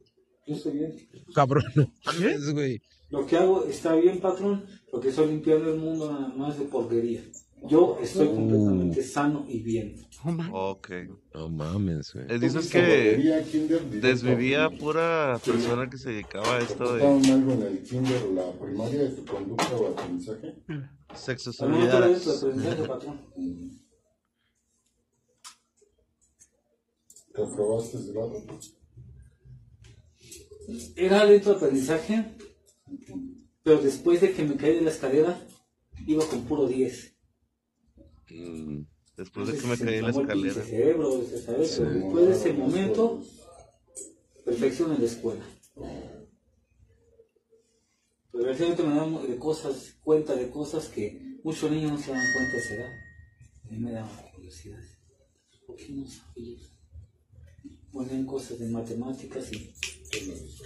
Yo estoy bien. Cabrón, no güey. Lo que hago está bien, patrón, porque estoy limpiando el mundo nada más de porquería. Yo estoy completamente sano y bien. Ok. No mames, güey. Eh, dices que desvivía pura persona que se dedicaba a esto de... algo en el kinder o la primaria de tu conducta o aprendizaje? Patrón. ¿Te aprobaste ese lado? Era lento aprendizaje, pero después de que me caí de la escalera, iba con puro 10. Mm, después de que me caí de la escalera. Después de ese momento, perfección en la escuela. Pero realmente me daba de cosas, cuenta de cosas que muchos niños no se dan cuenta de esa edad. A mí me daban curiosidad. ¿Por qué no sabía? Ponen cosas de matemáticas y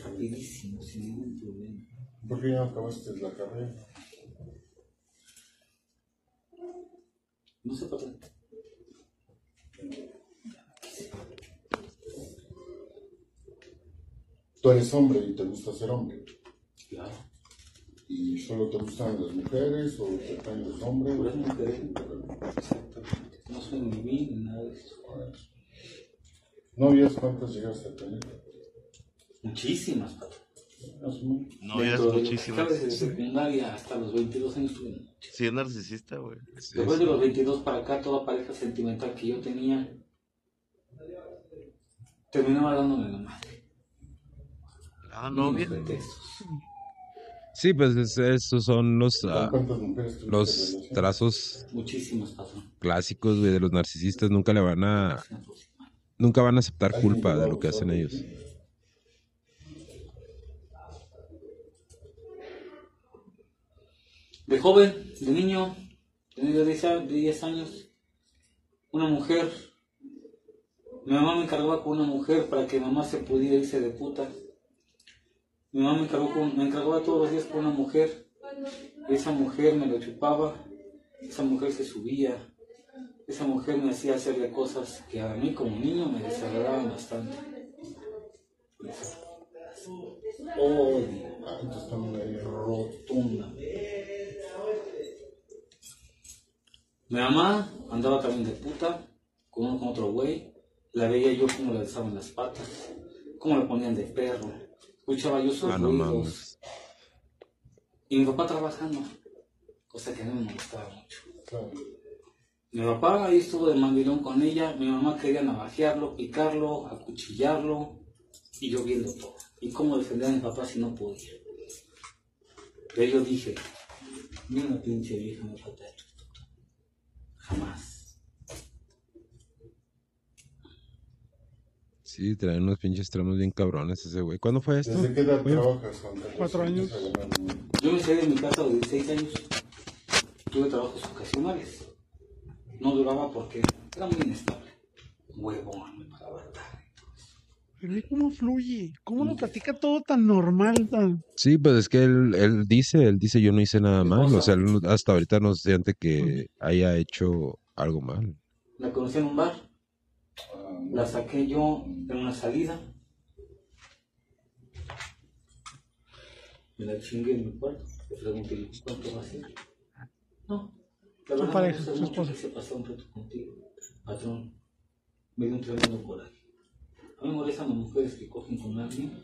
rapidísimo, sin ningún problema. ¿Por qué ya acabaste la carrera? No sé para qué. Tú eres hombre y te gusta ser hombre. Claro. ¿Y solo te gustan las mujeres o te traen los hombres? Las mujeres. Exactamente. No soy ni bien ni nada de eso. ¿Novias cuántas llegaste a tener? Muchísimas, patrón. Novias muchísimas. Desde secundaria hasta los 22 años tuve muchas. Sí, es narcisista, güey. Después de los 22 para acá, toda pareja sentimental que yo tenía terminaba dándome la madre. Ah, novia. Sí, pues esos son los, uh, los trazos Muchísimos, clásicos, güey, de los narcisistas. Nunca le van a... Nunca van a aceptar culpa de lo que hacen ellos. De joven, de niño, de 10 años, una mujer, mi mamá me encargaba con una mujer para que mamá se pudiera irse de puta. Mi mamá me, encargó con, me encargaba todos los días con una mujer. Esa mujer me lo chupaba, esa mujer se subía, esa mujer me hacía hacerle cosas que a mí como niño me desagradaban bastante. Odio. Rotunda. Mi mamá andaba también de puta con, con otro güey. La veía yo como le alzaban las patas, cómo le ponían de perro. Escuchaba yo sus Ah, no ruidos. Y mi papá trabajando, cosa que a mí me gustaba mucho. Mi papá ahí estuvo de mandilón con ella, mi mamá quería navajearlo, picarlo, acuchillarlo, y yo viendo todo. Y cómo defender a mi papá si no podía. Pero yo dije, ni una pinche vieja me falta esto. Jamás. Sí, traen unos pinches tramos bien cabrones ese güey. ¿Cuándo fue esto? ¿Desde qué edad trabajas? Cuatro años. Yo me salí de mi casa a los 16 años. Tuve trabajos ocasionales. No duraba porque era muy inestable. Huevón, me pagaba tarde. Pero ve cómo fluye, cómo lo platica todo tan normal, tan... Sí, pues es que él, él dice, él dice yo no hice nada mal. O sea, él hasta ahorita no se siente que haya hecho algo mal. La conocí en un bar. La saqué yo en una salida. Me la chingué en mi cuarto. Le pregunté, ¿cuánto va a ser? No. La verdad pareja, me gusta mucho que se pasó un rato contigo. Patrón, me dio un tremendo coraje. A mí me molestan las mujeres que cogen con alguien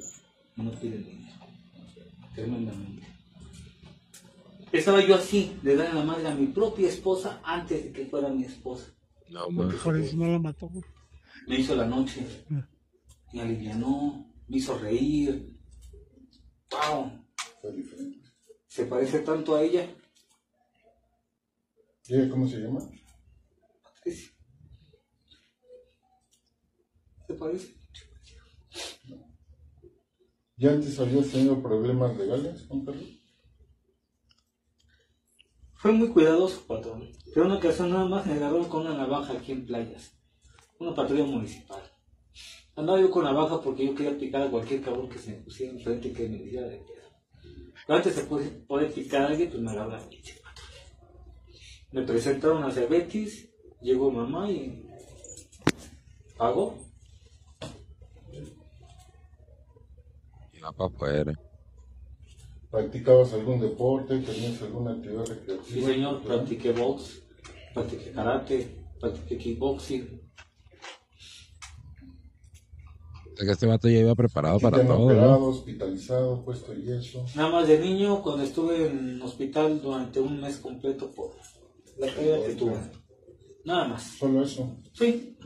y no piden dinero. Tremendamente. Estaba yo así, de darle la madre a mi propia esposa antes de que fuera mi esposa. No, Por eso no lo mató. Me hizo la noche. Me alivianó, me hizo reír. ¡Pau! Se parece tanto a ella. ¿Y cómo se llama? ¿Se parece? ¿Ya antes habías tenido problemas legales con Carlos? Fue muy cuidadoso, patrón. Pero una ocasión nada más me agarró con una navaja aquí en playas. Una patrulla municipal. Andaba yo con navaja porque yo quería picar a cualquier cabrón que se me pusiera enfrente y que me diera de piedra. Pero antes se puede, picar a alguien, pues me agarra la pinche Me presentaron a Betis, llegó mamá y pagó. Y va para afuera. ¿Practicabas algún deporte? ¿Tenías alguna actividad recreativa? Sí, señor, practiqué box, practiqué karate, practiqué kickboxing. Que este vato ya iba preparado para todo. Operado, hospitalizado, puesto yeso. Nada más de niño, cuando estuve en hospital durante un mes completo por la caída que tuve. Nada más. ¿Solo eso? Sí.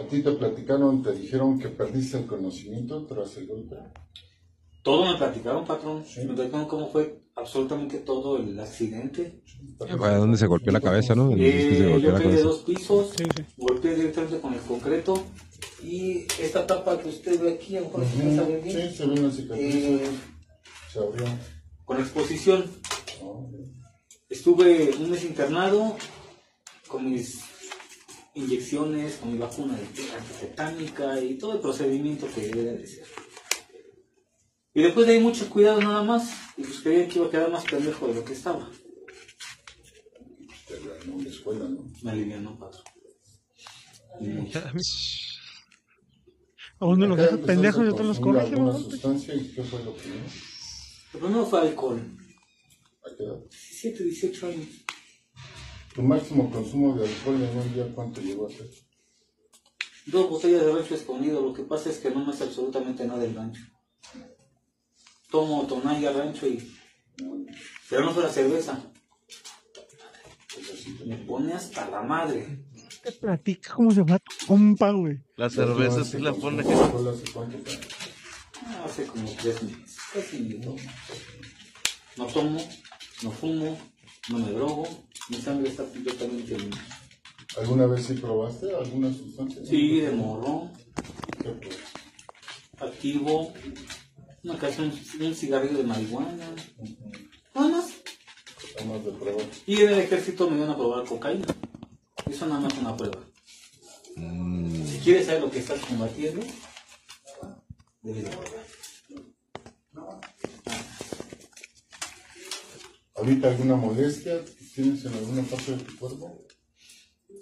¿A ti te platicaron, te dijeron que perdiste el conocimiento tras el golpe? Todo me platicaron, patrón. Me platicaron cómo fue absolutamente todo el accidente. A donde se golpeó la cabeza, ¿no? Eh, yo dos pisos, golpeé directamente con el concreto y esta tapa que usted ve aquí, a lo mejor se ve bien. Sí, se ve una cicatriz. Eh, se abrió. Con exposición. Oh, Estuve un mes internado con mis inyecciones, con mi vacuna antitetánica y todo el procedimiento que debe de ser. Y después de ahí mucho cuidado nada más, y pues creía que iba a quedar más pendejo de lo que estaba. Me escuela, ¿no? Me alivianó, patrón. A uno lo deja pendejo y otro los corrige. ¿Alguna sustancia y qué fue lo primero? Lo primero fue alcohol. ¿A qué edad? 17, 18 años. ¿Tu máximo consumo de alcohol en un día cuánto llegó a ser? Dos botellas de rancho escondido. Lo que pasa es que no me hace absolutamente nada el rancho tomo tonalla rancho y... Pero no fue la cerveza. Me pone hasta la madre. Te platica cómo se va tu compa, güey. La cerveza sí la pone. Hace como tres meses. Casi no tomo, no fumo, no me drogo. Mi sangre está completamente limpia. ¿Alguna vez sí probaste alguna sustancia? Sí, de morro. Activo, una canción, un cigarrillo de marihuana. Nada más. de prueba. Y en el ejército me iban a probar cocaína. Eso nada más una prueba. Mm. Si quieres saber lo que estás combatiendo, debes de probar. ¿Ahorita alguna molestia tienes en alguna parte de tu cuerpo?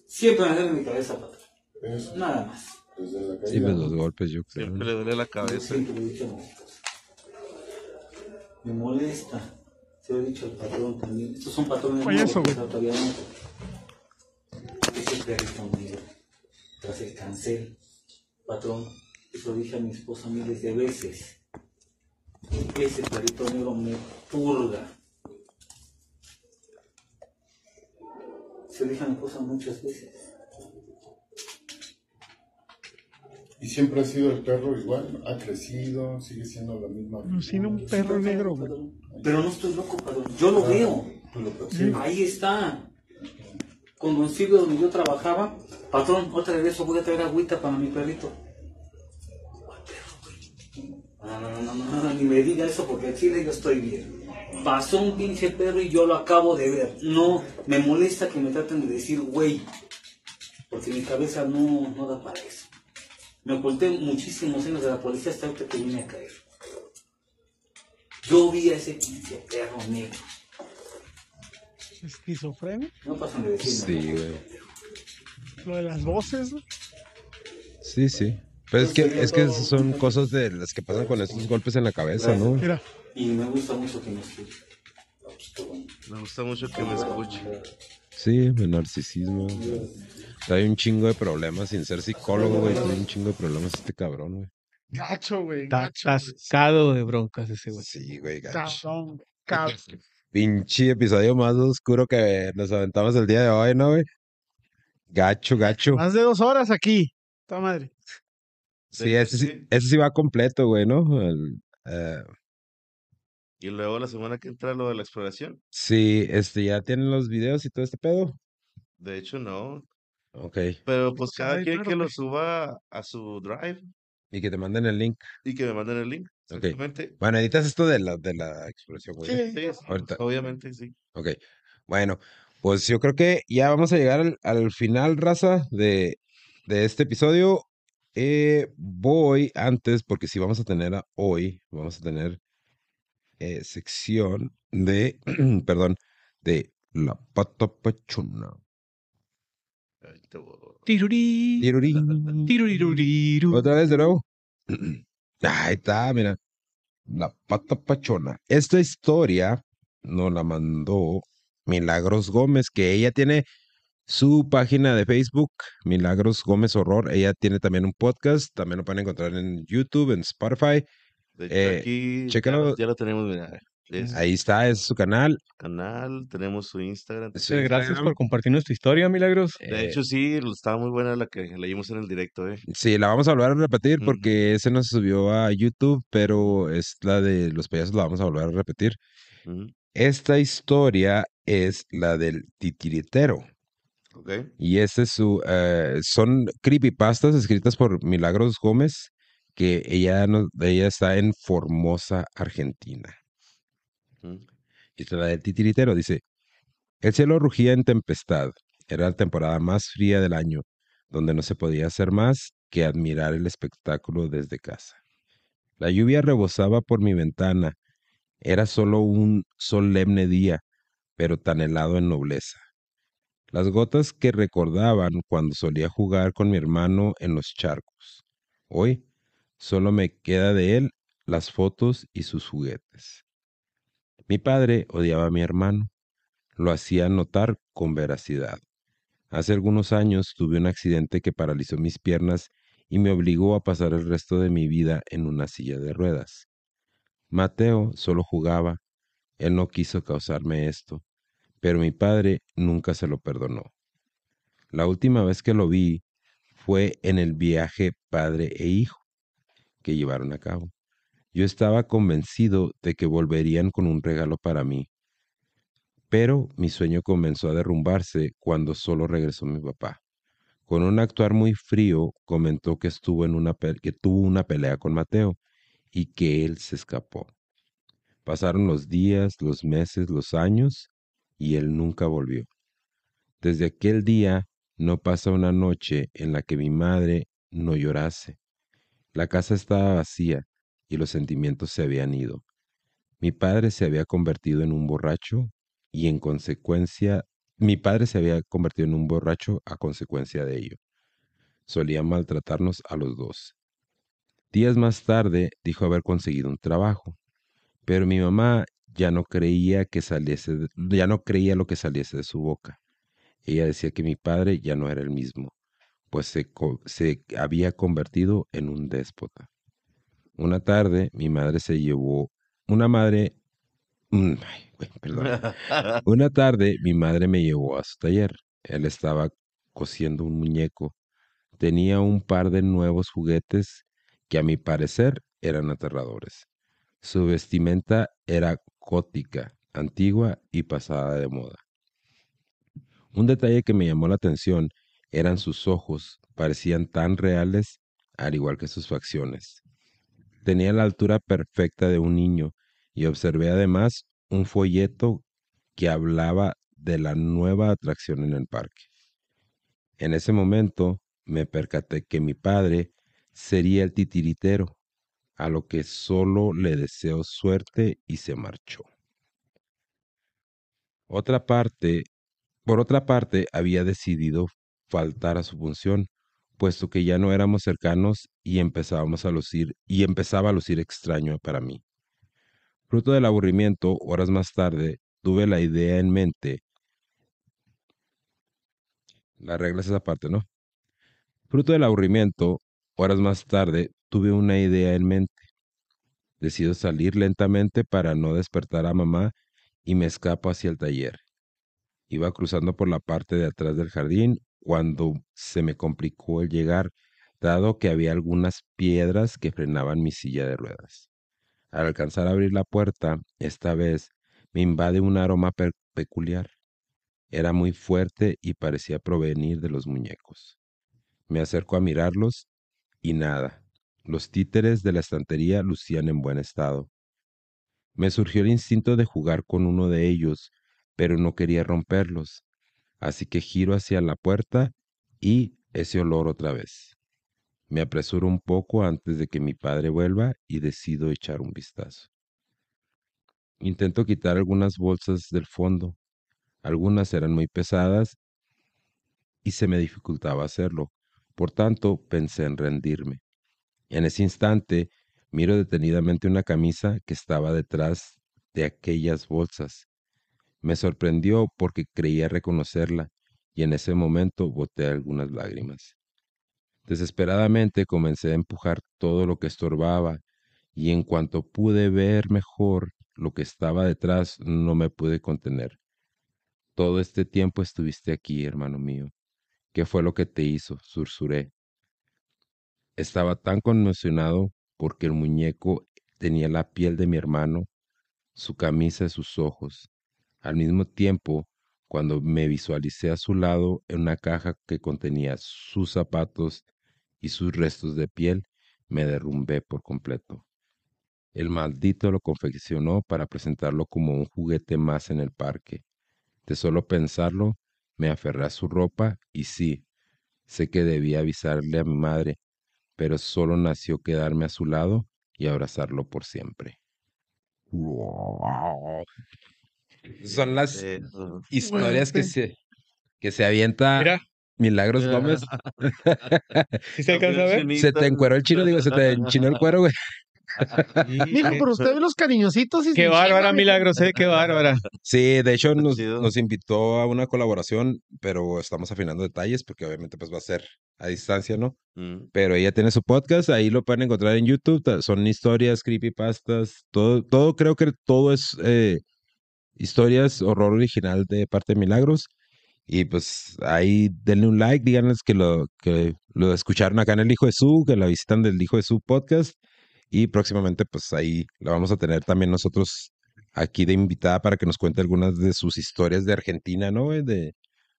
Siempre me duele mi cabeza, padre. Nada más. Desde la caída. Sí, pues los golpes, yo creo. Siempre le duele la cabeza. Siempre le me molesta. Se lo he dicho al patrón también. Estos son patrones nuevos, eso, todavía no. Ese perrito negro, tras el cancel, patrón, eso lo dije a mi esposa miles de veces. Ese perrito negro me purga. Se mi esposa muchas veces. ¿Y siempre ha sido el perro igual? ¿Ha crecido? ¿Sigue siendo la misma? No, sino un perro negro, Pero no estoy loco. Yo lo veo. Ahí está. Con Don Silvio, donde yo trabajaba, patrón, otra vez voy a traer agüita para mi perrito. No, no, no, no, no, ni me diga eso porque en Chile yo estoy bien. Pasó un pinche perro y yo lo acabo de ver. No, me molesta que me traten de decir güey, porque mi cabeza no, no da para eso. Me oculté muchísimos años de la policía hasta que vine a caer. Yo vi a ese pinche perro negro. ¿Esquizofrenia? No pasan de decir Sí, güey. Lo de las voces, Sí, sí. Pero es que, es que son cosas de las que pasan con esos golpes en la cabeza, ¿no? Mira. Y me gusta mucho que me escuche. Me gusta mucho que me escuche. Sí, el narcisismo. Hay un chingo de problemas sin ser psicólogo, güey. Hay un chingo de problemas este cabrón, güey. Gacho, güey. Está atascado de broncas ese güey. Sí, güey, gacho. Pinche episodio más oscuro que nos aventamos el día de hoy, ¿no, güey? Gacho, gacho. Más de dos horas aquí. Toda madre. Sí, ese sí, ese sí va completo, güey, ¿no? Eh, y luego la semana que entra lo de la exploración. Sí, este, ya tienen los videos y todo este pedo. De hecho, no. Ok. Pero pues cada quien que lo suba a su drive. Y que te manden el link. Y que me manden el link. Exactamente. Bueno, editas esto de la, de la exploración, güey. Sí, sí, obviamente, sí. Ok. Bueno, pues yo creo que ya vamos a llegar al, final, raza, de, de este episodio. Eh, voy antes, porque si vamos a tener hoy, vamos a tener eh, sección de, perdón, de la pata pachona. Tirurí. Otra vez de nuevo. Ahí está, mira. La pata pachona. Esta historia nos la mandó Milagros Gómez, que ella tiene su página de Facebook, Milagros Gómez Horror. Ella tiene también un podcast, también lo pueden encontrar en YouTube, en Spotify. Eh, aquí Ya, lo tenemos, Ahí está, es su canal. Canal, tenemos su Instagram. Gracias por compartirnos tu historia, Milagros. De hecho, sí, estaba muy buena la que leímos en el directo, ¿eh? Sí, la vamos a volver a repetir porque ese no se subió a YouTube, pero es la de los payasos, la vamos a volver a repetir. Esta historia es la del titiritero. Okay. Y ese es su. Eh, son creepypastas escritas por Milagros Gómez, que ella, no, ella está en Formosa, Argentina. Y la del titiritero dice: El cielo rugía en tempestad. Era la temporada más fría del año, donde no se podía hacer más que admirar el espectáculo desde casa. La lluvia rebosaba por mi ventana. Era solo un solemne día, pero tan helado en nobleza. Las gotas que recordaban cuando solía jugar con mi hermano en los charcos. Hoy solo me queda de él las fotos y sus juguetes. Mi padre odiaba a mi hermano. Lo hacía notar con veracidad. Hace algunos años tuve un accidente que paralizó mis piernas y me obligó a pasar el resto de mi vida en una silla de ruedas. Mateo solo jugaba. Él no quiso causarme esto, pero mi padre nunca se lo perdonó. La última vez que lo vi fue en el viaje padre e hijo que llevaron a cabo. Yo estaba convencido de que volverían con un regalo para mí. Pero mi sueño comenzó a derrumbarse cuando solo regresó mi papá. Con un actuar muy frío, comentó que, estuvo en una que tuvo una pelea con Mateo y que él se escapó. Pasaron los días, los meses, los años y él nunca volvió. Desde aquel día no pasa una noche en la que mi madre no llorase. La casa estaba vacía y los sentimientos se habían ido. Mi padre se había convertido en un borracho y en consecuencia, mi padre se había convertido en un borracho a consecuencia de ello. Solía maltratarnos a los dos. Días más tarde dijo haber conseguido un trabajo, pero mi mamá ya no creía que saliese, ya no creía lo que saliese de su boca. Ella decía que mi padre ya no era el mismo, pues se, se había convertido en un déspota. Una tarde mi madre se llevó, una madre, mm, perdón. Una tarde mi madre me llevó a su taller. Él estaba cosiendo un muñeco. Tenía un par de nuevos juguetes que a mi parecer eran aterradores. Su vestimenta era gótica, antigua y pasada de moda. Un detalle que me llamó la atención eran sus ojos, parecían tan reales al igual que sus facciones. Tenía la altura perfecta de un niño y observé además un folleto que hablaba de la nueva atracción en el parque. En ese momento me percaté que mi padre sería el titiritero, a lo que solo le deseo suerte y se marchó. Otra parte, por otra parte, había decidido faltar a su función, puesto que ya no éramos cercanos y empezábamos a lucir y empezaba a lucir extraño para mí. Fruto del aburrimiento, horas más tarde, tuve la idea en mente. La regla es esa parte, ¿no? Fruto del aburrimiento, horas más tarde, tuve una idea en mente. Decido salir lentamente para no despertar a mamá y me escapo hacia el taller. Iba cruzando por la parte de atrás del jardín cuando se me complicó el llegar, dado que había algunas piedras que frenaban mi silla de ruedas. Al alcanzar a abrir la puerta, esta vez me invade un aroma peculiar. Era muy fuerte y parecía provenir de los muñecos. Me acerco a mirarlos y nada. Los títeres de la estantería lucían en buen estado. Me surgió el instinto de jugar con uno de ellos, pero no quería romperlos. Así que giro hacia la puerta y ese olor otra vez. Me apresuro un poco antes de que mi padre vuelva y decido echar un vistazo. Intento quitar algunas bolsas del fondo. Algunas eran muy pesadas y se me dificultaba hacerlo. Por tanto, pensé en rendirme. En ese instante, miro detenidamente una camisa que estaba detrás de aquellas bolsas. Me sorprendió porque creía reconocerla y en ese momento boté algunas lágrimas. Desesperadamente comencé a empujar todo lo que estorbaba y en cuanto pude ver mejor lo que estaba detrás, no me pude contener. Todo este tiempo estuviste aquí, hermano mío. ¿Qué fue lo que te hizo? Sursuré. Estaba tan conmocionado porque el muñeco tenía la piel de mi hermano, su camisa y sus ojos. Al mismo tiempo, cuando me visualicé a su lado en una caja que contenía sus zapatos y sus restos de piel, me derrumbé por completo. El maldito lo confeccionó para presentarlo como un juguete más en el parque. De solo pensarlo, me aferré a su ropa y sí, sé que debía avisarle a mi madre, pero solo nació quedarme a su lado y abrazarlo por siempre. Son las historias que se, que se avienta Milagros Gómez. se alcanza a ver? Se te encueró el chino, digo, se te enchinó el cuero, güey. Mijo, pero usted ve los cariñositos y Qué bárbara, Milagros, eh, qué bárbara. Sí, de hecho nos, nos, invitó a una colaboración, pero estamos afinando detalles porque obviamente pues va a ser a distancia, ¿no? Mm. Pero ella tiene su podcast, ahí lo pueden encontrar en YouTube, son historias, creepypastas, todo, todo creo que todo es eh, historias, horror original de parte de Milagros. Y pues ahí denle un like, díganles que lo, que lo escucharon acá en El Hijo de Su, que la visitan del Hijo de Su podcast. Y próximamente, pues ahí la vamos a tener también nosotros aquí de invitada para que nos cuente algunas de sus historias de Argentina, ¿no? De, de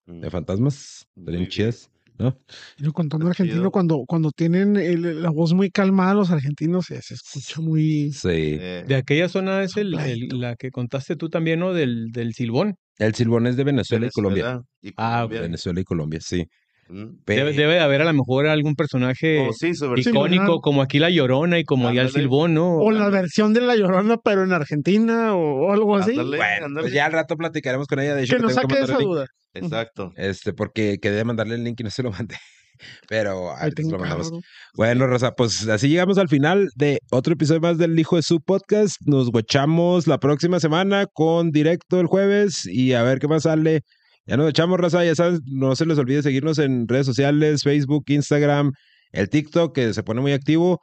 mm. fantasmas, de linches, ¿no? Yo contando argentino, cuando, cuando tienen la voz muy calmada, los argentinos se, escucha muy. Sí. Eh, de aquella zona es el, la que contaste tú también, ¿no? Del, del Silbón. El Silbón es de Venezuela, y Colombia. Ah, Venezuela y Colombia, sí. Debe, de haber a lo mejor algún personaje oh, icónico como aquí La Llorona y como ya el Silbón, ¿no? O la versión de La Llorona, pero en Argentina o, algo así. bueno, pues ya al rato platicaremos con ella. De hecho, que nos saque esa duda. Exacto. Este, porque quedé mandarle el link y no se lo mandé. Pero ahí lo mandamos. Bueno, Rosa, pues así llegamos al final de otro episodio más del Hijo de su podcast. Nos guachamos la próxima semana con directo el jueves y a ver qué más sale ya nos echamos, raza. Ya saben, no se les olvide seguirnos en redes sociales, Facebook, Instagram, el TikTok, que se pone muy activo.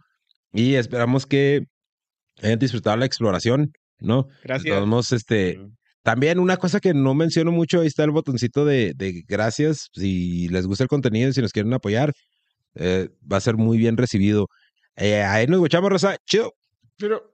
Y esperamos que hayan disfrutado la exploración, ¿no? Gracias. este, también una cosa que no menciono mucho, ahí está el botoncito de, de gracias. Si les gusta el contenido, si nos quieren apoyar, eh, va a ser muy bien recibido. Eh, ahí nos escuchamos, Rosa. Chido. Pero...